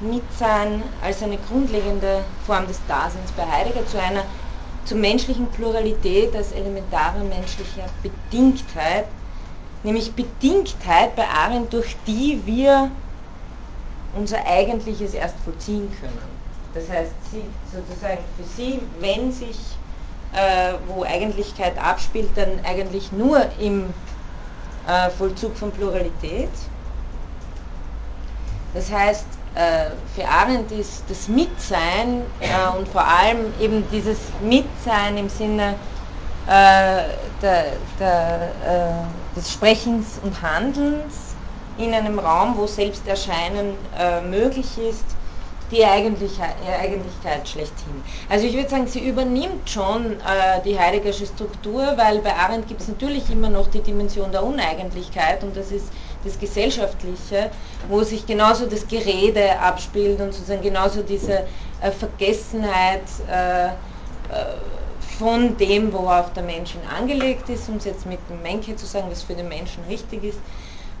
Mitsein als eine grundlegende Form des Daseins bei Heidegger zu einer zur menschlichen Pluralität als elementarer menschlicher Bedingtheit, nämlich Bedingtheit bei Arendt, durch die wir unser Eigentliches erst vollziehen können. Das heißt, sie, sozusagen für sie, wenn sich äh, wo Eigentlichkeit abspielt, dann eigentlich nur im äh, Vollzug von Pluralität. Das heißt, äh, für Arendt ist das Mitsein äh, und vor allem eben dieses Mitsein im Sinne der, der, des Sprechens und Handelns in einem Raum, wo Selbsterscheinen möglich ist, die Eigentlichkeit, Eigentlichkeit schlechthin. Also ich würde sagen, sie übernimmt schon äh, die Heideggersche Struktur, weil bei Arendt gibt es natürlich immer noch die Dimension der Uneigentlichkeit und das ist das Gesellschaftliche, wo sich genauso das Gerede abspielt und sozusagen genauso diese äh, Vergessenheit äh, äh von dem, worauf der Mensch angelegt ist, um es jetzt mit dem Menke zu sagen, was für den Menschen richtig ist.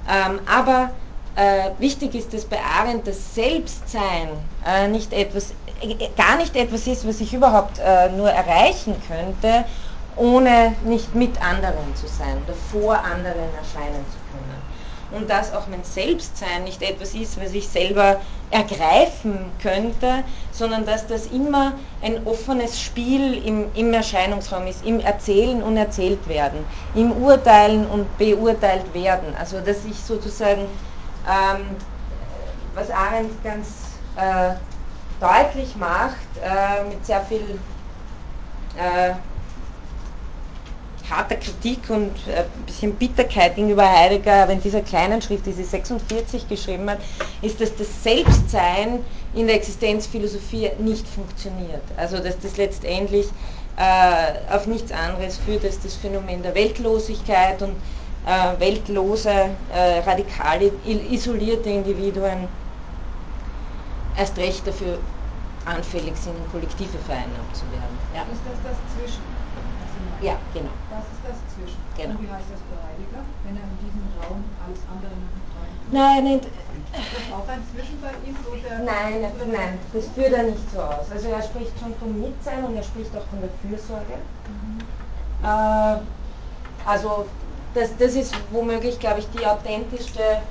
Ähm, aber äh, wichtig ist, dass bei Arendt das Selbstsein äh, nicht etwas, äh, gar nicht etwas ist, was ich überhaupt äh, nur erreichen könnte, ohne nicht mit anderen zu sein oder vor anderen erscheinen zu können und dass auch mein Selbstsein nicht etwas ist, was ich selber ergreifen könnte, sondern dass das immer ein offenes Spiel im, im Erscheinungsraum ist, im Erzählen und Erzählt werden, im Urteilen und beurteilt werden. Also dass ich sozusagen, ähm, was Arendt ganz äh, deutlich macht, äh, mit sehr viel äh, harter Kritik und ein äh, bisschen Bitterkeit gegenüber Heidegger, aber in dieser kleinen Schrift, die sie 46 geschrieben hat, ist, dass das Selbstsein in der Existenzphilosophie nicht funktioniert. Also dass das letztendlich äh, auf nichts anderes führt als das Phänomen der Weltlosigkeit und äh, weltlose, äh, radikal isolierte Individuen erst recht dafür anfällig sind, in kollektive vereinnahmt zu werden. Ja. Ist das das Zwischen? Ja, genau. Das ist das Zwischen. Genau. Und wie heißt das für Heidegger, wenn er in diesem Raum alles andere dem Traum Nein, nicht. Ist das auch ein Zwischen bei ihm? Wo der nein, nein, das führt er nicht so aus. Also er spricht schon vom Mitsein und er spricht auch von der Fürsorge. Mhm. Äh, also das, das ist womöglich, glaube ich, die authentischste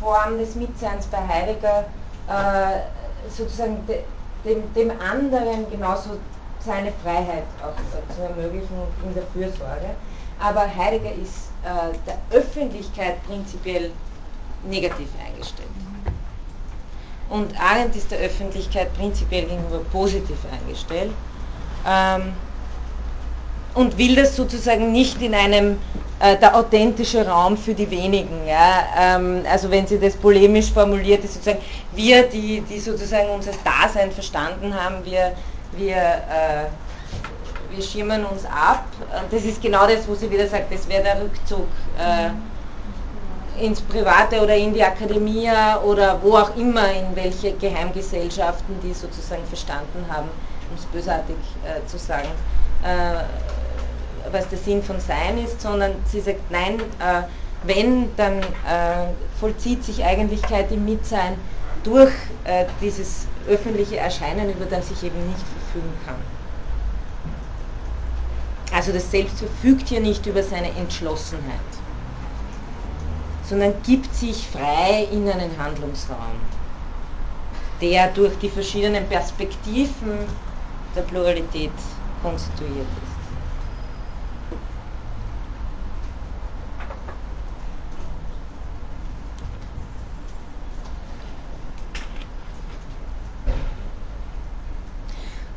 Form des Mitseins bei Heidegger, äh, sozusagen de, dem, dem anderen genauso seine Freiheit auch äh, zu ermöglichen und in der Fürsorge. Aber Heidegger ist äh, der Öffentlichkeit prinzipiell negativ eingestellt. Und Arendt ist der Öffentlichkeit prinzipiell gegenüber positiv eingestellt. Ähm, und will das sozusagen nicht in einem äh, der authentische Raum für die wenigen. Ja? Ähm, also wenn sie das polemisch formuliert, ist sozusagen wir, die, die sozusagen unser Dasein verstanden haben, wir wir, äh, wir schirmen uns ab. Das ist genau das, wo sie wieder sagt, das wäre der Rückzug äh, ins Private oder in die Akademie oder wo auch immer, in welche Geheimgesellschaften die sozusagen verstanden haben, um es bösartig äh, zu sagen, äh, was der Sinn von Sein ist, sondern sie sagt, nein, äh, wenn, dann äh, vollzieht sich Eigentlichkeit im Mitsein durch dieses öffentliche Erscheinen, über das ich eben nicht verfügen kann. Also das Selbst verfügt hier nicht über seine Entschlossenheit, sondern gibt sich frei in einen Handlungsraum, der durch die verschiedenen Perspektiven der Pluralität konstituiert ist.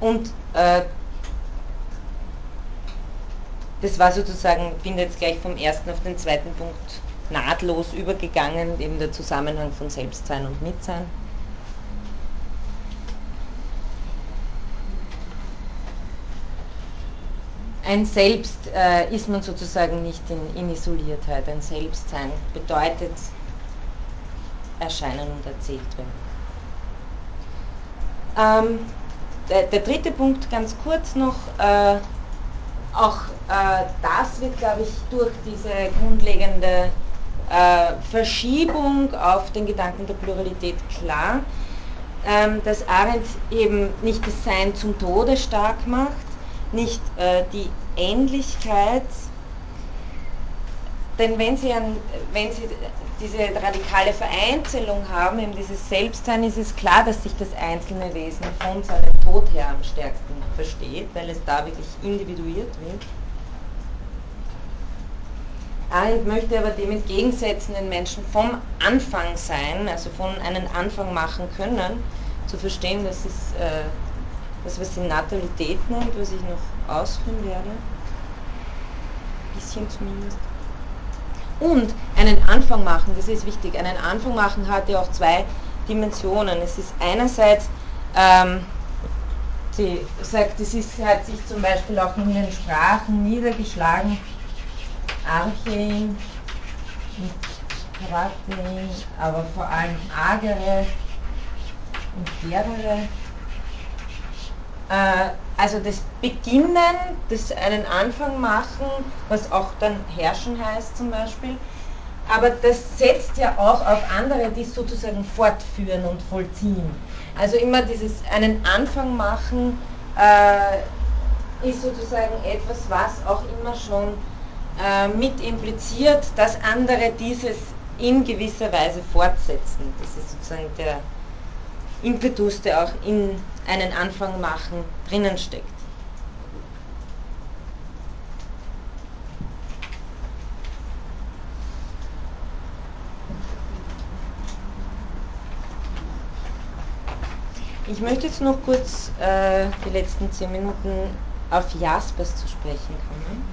Und äh, das war sozusagen, ich bin jetzt gleich vom ersten auf den zweiten Punkt nahtlos übergegangen, eben der Zusammenhang von Selbstsein und Mitsein. Ein Selbst äh, ist man sozusagen nicht in, in Isoliertheit. Ein Selbstsein bedeutet erscheinen und erzählt werden. Ähm, der, der, dritte Punkt ganz kurz noch, äh, auch äh, das wird, glaube ich, durch diese grundlegende äh, Verschiebung auf den Gedanken der Pluralität klar, ähm, dass Arendt eben nicht das Sein zum Tode stark macht, nicht äh, die Ähnlichkeit, denn wenn Sie, an, wenn Sie diese radikale Vereinzelung haben, eben dieses Selbstsein, ist es klar, dass sich das einzelne Wesen von seinem Tod her am stärksten versteht, weil es da wirklich individuiert wird. Arendt möchte aber dem entgegensetzen, den Menschen vom Anfang sein, also von einem Anfang machen können, zu verstehen, das ist äh, das, was sie Natalität nennt, was ich noch ausführen werde. Ein bisschen zumindest. Und einen Anfang machen, das ist wichtig. Einen Anfang machen hat ja auch zwei Dimensionen. Es ist einerseits, ähm, sie sagt, es ist, hat sich zum Beispiel auch in ihren Sprachen niedergeschlagen, Archein, Kratein, aber vor allem Agere und Gerdere. Äh, also das Beginnen, das einen Anfang machen, was auch dann herrschen heißt zum Beispiel, aber das setzt ja auch auf andere, die sozusagen fortführen und vollziehen. Also immer dieses einen Anfang machen äh, ist sozusagen etwas, was auch immer schon äh, mit impliziert, dass andere dieses in gewisser Weise fortsetzen. Das ist sozusagen der Impetus, der auch in einen Anfang machen drinnen steckt. Ich möchte jetzt noch kurz äh, die letzten zehn Minuten auf Jaspers zu sprechen kommen.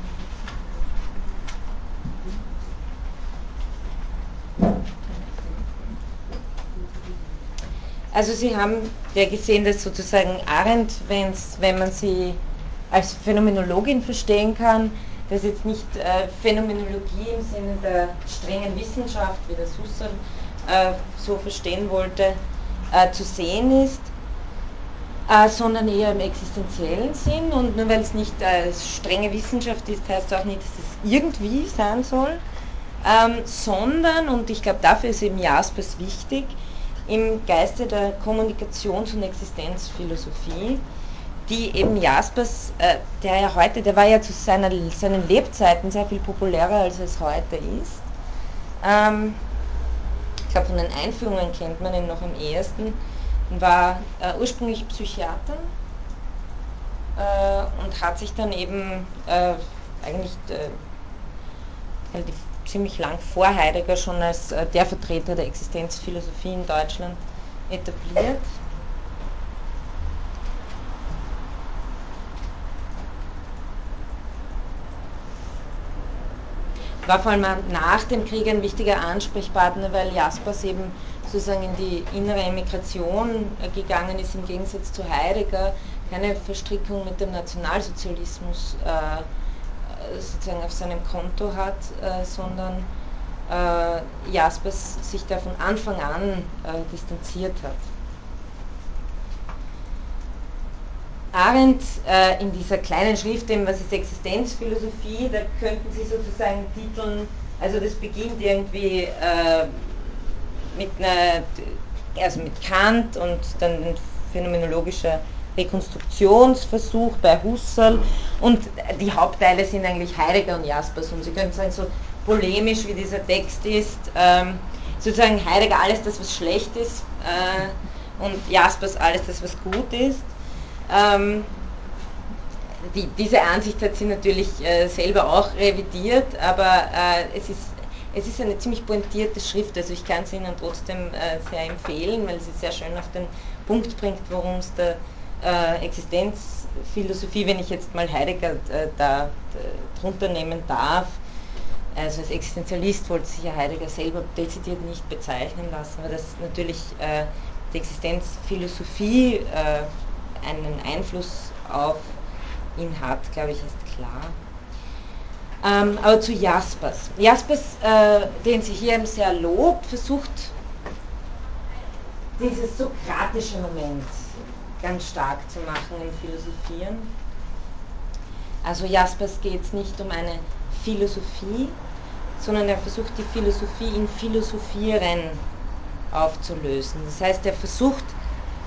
Also Sie haben ja gesehen, dass sozusagen Arendt, wenn man sie als Phänomenologin verstehen kann, dass jetzt nicht äh, Phänomenologie im Sinne der strengen Wissenschaft, wie das Husserl äh, so verstehen wollte, äh, zu sehen ist, äh, sondern eher im existenziellen Sinn. Und nur weil es nicht strenge Wissenschaft ist, heißt auch nicht, dass es irgendwie sein soll, ähm, sondern, und ich glaube, dafür ist eben Jaspers wichtig, im Geiste der Kommunikations- und Existenzphilosophie, die eben Jaspers, äh, der ja heute, der war ja zu seiner, seinen Lebzeiten sehr viel populärer, als es heute ist. Ähm, ich glaube, von den Einführungen kennt man ihn noch am ehesten, war äh, ursprünglich Psychiater äh, und hat sich dann eben äh, eigentlich äh, relativ ziemlich lang vor Heidegger schon als äh, der Vertreter der Existenzphilosophie in Deutschland etabliert. War vor allem nach dem Krieg ein wichtiger Ansprechpartner, weil Jaspers eben sozusagen in die innere Emigration äh, gegangen ist, im Gegensatz zu Heidegger, keine Verstrickung mit dem Nationalsozialismus äh, sozusagen auf seinem Konto hat, äh, sondern äh, Jaspers sich da von Anfang an äh, distanziert hat. Arendt äh, in dieser kleinen Schrift, dem was ist Existenzphilosophie, da könnten Sie sozusagen titeln, also das beginnt irgendwie äh, mit einer, also mit Kant und dann phänomenologischer Rekonstruktionsversuch bei Husserl. Und die Hauptteile sind eigentlich Heidegger und Jaspers. Und Sie können sagen, so polemisch wie dieser Text ist, ähm, sozusagen Heidegger alles das, was schlecht ist äh, und Jaspers alles das, was gut ist. Ähm, die, diese Ansicht hat sie natürlich äh, selber auch revidiert, aber äh, es, ist, es ist eine ziemlich pointierte Schrift, also ich kann sie Ihnen trotzdem äh, sehr empfehlen, weil sie sehr schön auf den Punkt bringt, worum es da äh, Existenzphilosophie, wenn ich jetzt mal Heidegger äh, da drunter nehmen darf, also als Existenzialist wollte sich ja Heidegger selber dezidiert nicht bezeichnen lassen, weil das natürlich äh, die Existenzphilosophie äh, einen Einfluss auf ihn hat, glaube ich, ist klar. Ähm, aber zu Jaspers. Jaspers, äh, den sie hier eben sehr lobt, versucht dieses sokratische Moment ganz stark zu machen im Philosophieren. Also Jaspers geht es nicht um eine Philosophie, sondern er versucht die Philosophie in Philosophieren aufzulösen. Das heißt, er versucht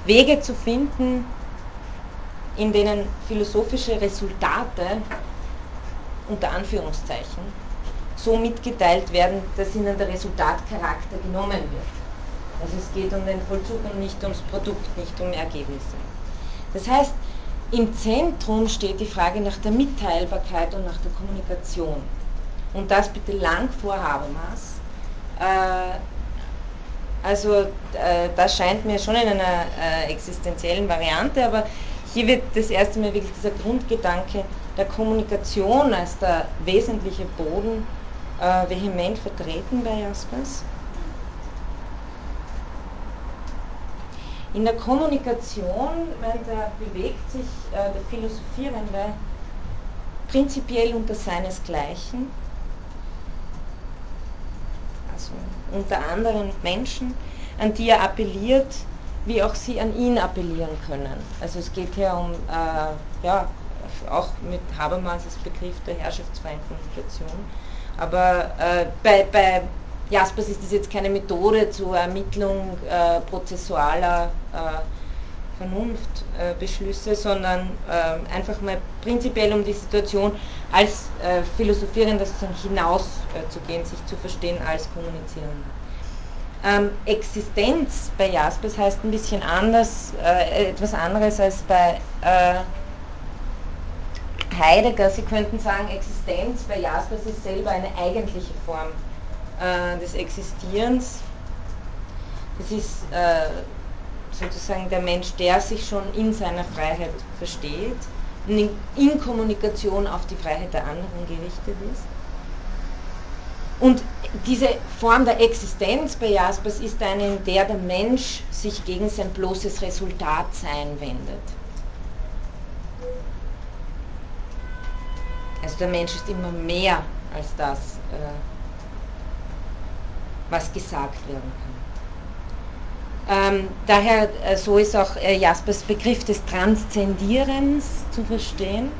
Wege zu finden, in denen philosophische Resultate unter Anführungszeichen so mitgeteilt werden, dass ihnen der Resultatcharakter genommen wird. Also es geht um den Vollzug und nicht ums Produkt, nicht um Ergebnisse. Das heißt, im Zentrum steht die Frage nach der Mitteilbarkeit und nach der Kommunikation. Und das bitte lang vor Habermas. Äh, also äh, das scheint mir schon in einer äh, existenziellen Variante, aber hier wird das erste Mal wirklich dieser Grundgedanke der Kommunikation als der wesentliche Boden vehement vertreten bei Jaspers. In der Kommunikation meint er, bewegt sich äh, der Philosophierende prinzipiell unter seinesgleichen, also unter anderen Menschen, an die er appelliert, wie auch sie an ihn appellieren können. Also es geht hier um, äh, ja, auch mit Habermas Begriff der herrschaftsfreien Kommunikation. Aber äh, bei, bei Jaspers ist das jetzt keine Methode zur Ermittlung äh, prozessualer äh, Vernunftbeschlüsse, sondern äh, einfach mal prinzipiell um die Situation als äh, Philosophierender hinauszugehen, sich zu verstehen als Kommunizierender. Ähm, Existenz bei Jaspers heißt ein bisschen anders, äh, etwas anderes als bei äh, Heidegger. Sie könnten sagen, Existenz bei Jaspers ist selber eine eigentliche Form äh, des Existierens. Das ist äh, sozusagen der Mensch, der sich schon in seiner Freiheit versteht in, in Kommunikation auf die Freiheit der anderen gerichtet ist. Und diese Form der Existenz bei Jaspers ist eine, in der der Mensch sich gegen sein bloßes Resultatsein wendet. Also der Mensch ist immer mehr als das, äh, was gesagt werden kann. Ähm, daher, äh, so ist auch äh, Jaspers Begriff des Transzendierens zu verstehen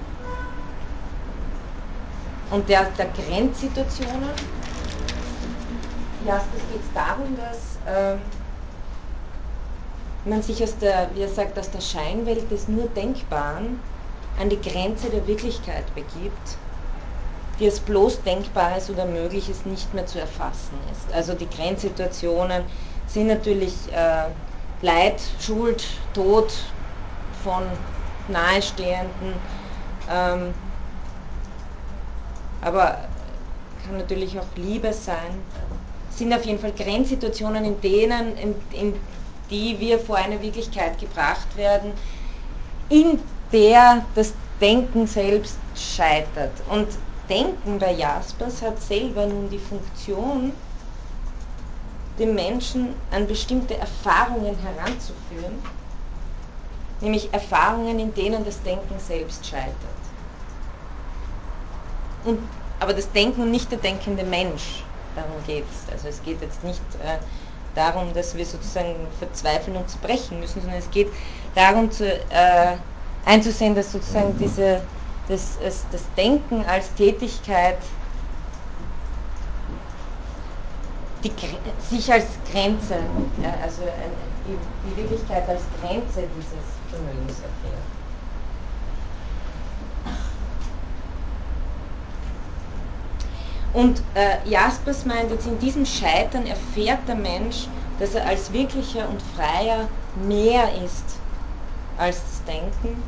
und der, der Grenzsituationen Jaspers geht es darum, dass ähm, man sich aus der, wie er sagt, aus der Scheinwelt des nur Denkbaren an die Grenze der Wirklichkeit begibt, die als bloß Denkbares oder Mögliches nicht mehr zu erfassen ist. Also die Grenzsituationen sind natürlich äh, Leid, Schuld, Tod von Nahestehenden, ähm, aber kann natürlich auch Liebe sein, sind auf jeden Fall Grenzsituationen, in denen, in, in die wir vor eine Wirklichkeit gebracht werden, in der das Denken selbst scheitert. Und Denken bei Jaspers hat selber nun die Funktion, den Menschen an bestimmte Erfahrungen heranzuführen, nämlich Erfahrungen, in denen das Denken selbst scheitert. Und, aber das Denken und nicht der denkende Mensch darum geht es. Also es geht jetzt nicht äh, darum, dass wir sozusagen verzweifeln und zerbrechen müssen, sondern es geht darum zu, äh, einzusehen, dass sozusagen diese, das, das Denken als Tätigkeit die, sich als Grenze, äh, also die, die Wirklichkeit als Grenze dieses Vermögens erfährt. Und äh, Jaspers meint jetzt, in diesem Scheitern erfährt der Mensch, dass er als wirklicher und freier mehr ist als das Denken.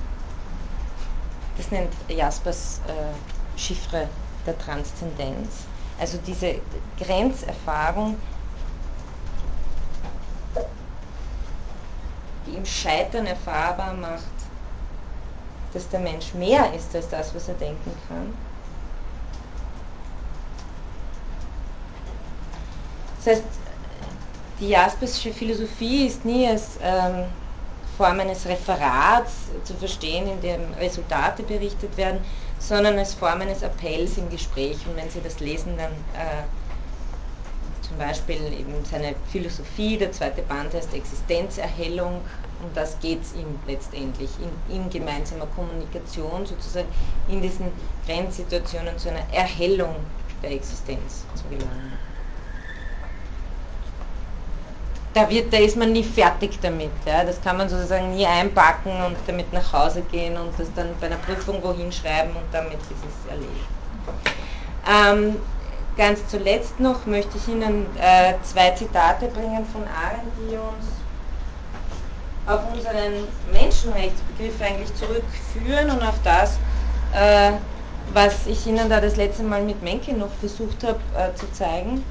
Das nennt Jaspers äh, Chiffre der Transzendenz. Also diese Grenzerfahrung, die im Scheitern erfahrbar macht, dass der Mensch mehr ist als das, was er denken kann. Das heißt, die Jaspersche Philosophie ist nie als ähm, Form eines Referats zu verstehen, in dem Resultate berichtet werden, sondern als Form eines Appells im Gespräch. Und wenn Sie das lesen, dann äh, zum Beispiel eben seine Philosophie, der zweite Band heißt Existenzerhellung, um das geht es ihm letztendlich, in, in, gemeinsamer Kommunikation sozusagen in diesen Grenzsituationen zu einer Erhellung der Existenz zu gelangen. Da, wird, da ist man nie fertig damit. Ja? Das kann man sozusagen nie einpacken und damit nach Hause gehen und das dann bei einer Prüfung wohin schreiben und damit ist es erledigt. Ähm, ganz zuletzt noch möchte ich Ihnen äh, zwei Zitate bringen von Arendt, die uns auf unseren Menschenrechtsbegriff eigentlich zurückführen und auf das, äh, was ich Ihnen da das letzte Mal mit Menke noch versucht habe äh, zu zeigen.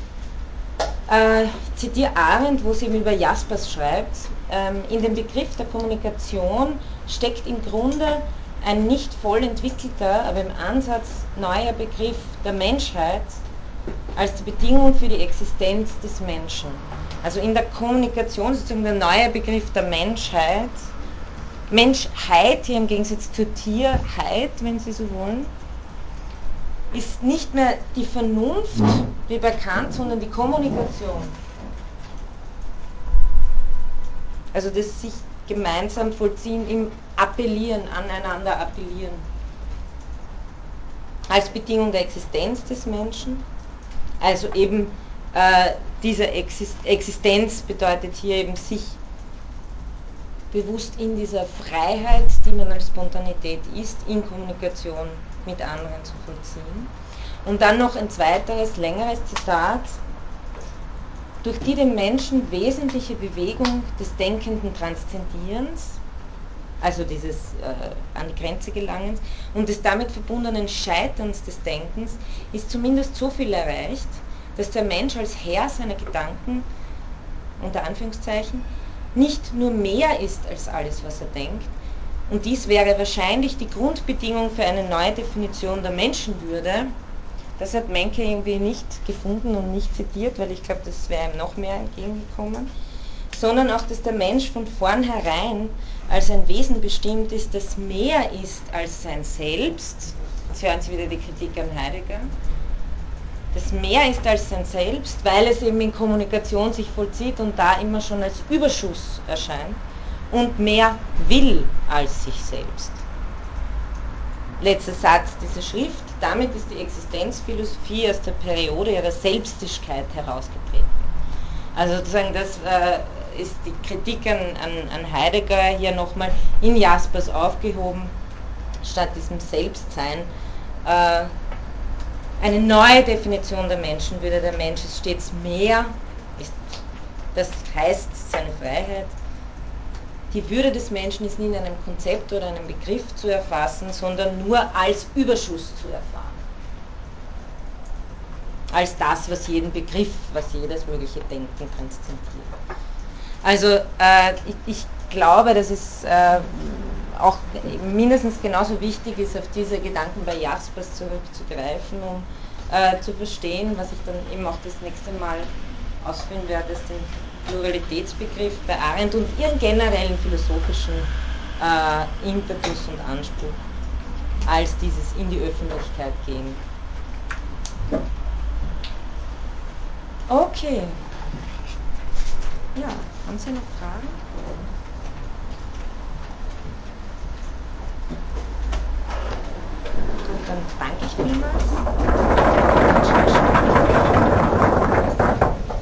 Äh, ich zitiere Arendt, wo sie über Jaspers schreibt, ähm, in dem Begriff der Kommunikation steckt im Grunde ein nicht voll entwickelter, aber im Ansatz neuer Begriff der Menschheit als die Bedingung für die Existenz des Menschen. Also in der Kommunikation sozusagen der neue Begriff der Menschheit, Menschheit hier im Gegensatz zur Tierheit, wenn Sie so wollen, ist nicht mehr die Vernunft wie bei Kant, sondern die Kommunikation. Also das sich gemeinsam vollziehen im Appellieren, aneinander appellieren. Als Bedingung der Existenz des Menschen also eben äh, diese Existenz bedeutet hier eben sich bewusst in dieser Freiheit, die man als Spontanität ist, in Kommunikation mit anderen zu vollziehen. Und dann noch ein zweiteres, längeres Zitat, durch die den Menschen wesentliche Bewegung des denkenden Transzendierens, also dieses äh, an die Grenze gelangens und des damit verbundenen Scheiterns des Denkens, ist zumindest so viel erreicht, dass der Mensch als Herr seiner Gedanken, unter Anführungszeichen, nicht nur mehr ist als alles, was er denkt, und dies wäre wahrscheinlich die Grundbedingung für eine neue Definition der Menschenwürde. Das hat Menke irgendwie nicht gefunden und nicht zitiert, weil ich glaube, das wäre ihm noch mehr entgegengekommen. Sondern auch, dass der Mensch von vornherein als ein Wesen bestimmt ist, das mehr ist als sein Selbst. Jetzt hören Sie wieder die Kritik an Heidegger. Das mehr ist als sein Selbst, weil es eben in Kommunikation sich vollzieht und da immer schon als Überschuss erscheint und mehr will als sich selbst. Letzter Satz dieser Schrift. Damit ist die Existenzphilosophie aus der Periode ihrer Selbstigkeit herausgetreten. Also sozusagen das äh, ist die Kritik an, an, an Heidegger hier nochmal in Jaspers aufgehoben, statt diesem Selbstsein. Äh, eine neue Definition der Menschenwürde. Der Mensch ist stets mehr, ist, das heißt seine Freiheit. Die Würde des Menschen ist nie in einem Konzept oder einem Begriff zu erfassen, sondern nur als Überschuss zu erfahren. Als das, was jeden Begriff, was jedes mögliche Denken transzendiert. Also äh, ich, ich, glaube, dass es äh, auch mindestens genauso wichtig ist, auf diese Gedanken bei Jaspers zurückzugreifen, um äh, zu verstehen, was ich dann eben auch das nächste Mal ausführen werde, ist den Pluralitätsbegriff bei Arendt und ihren generellen philosophischen äh, Impetus und Anspruch als dieses in die Öffentlichkeit gehen. Okay. Ja, haben Sie noch Fragen? Gut, dann danke ich vielmals.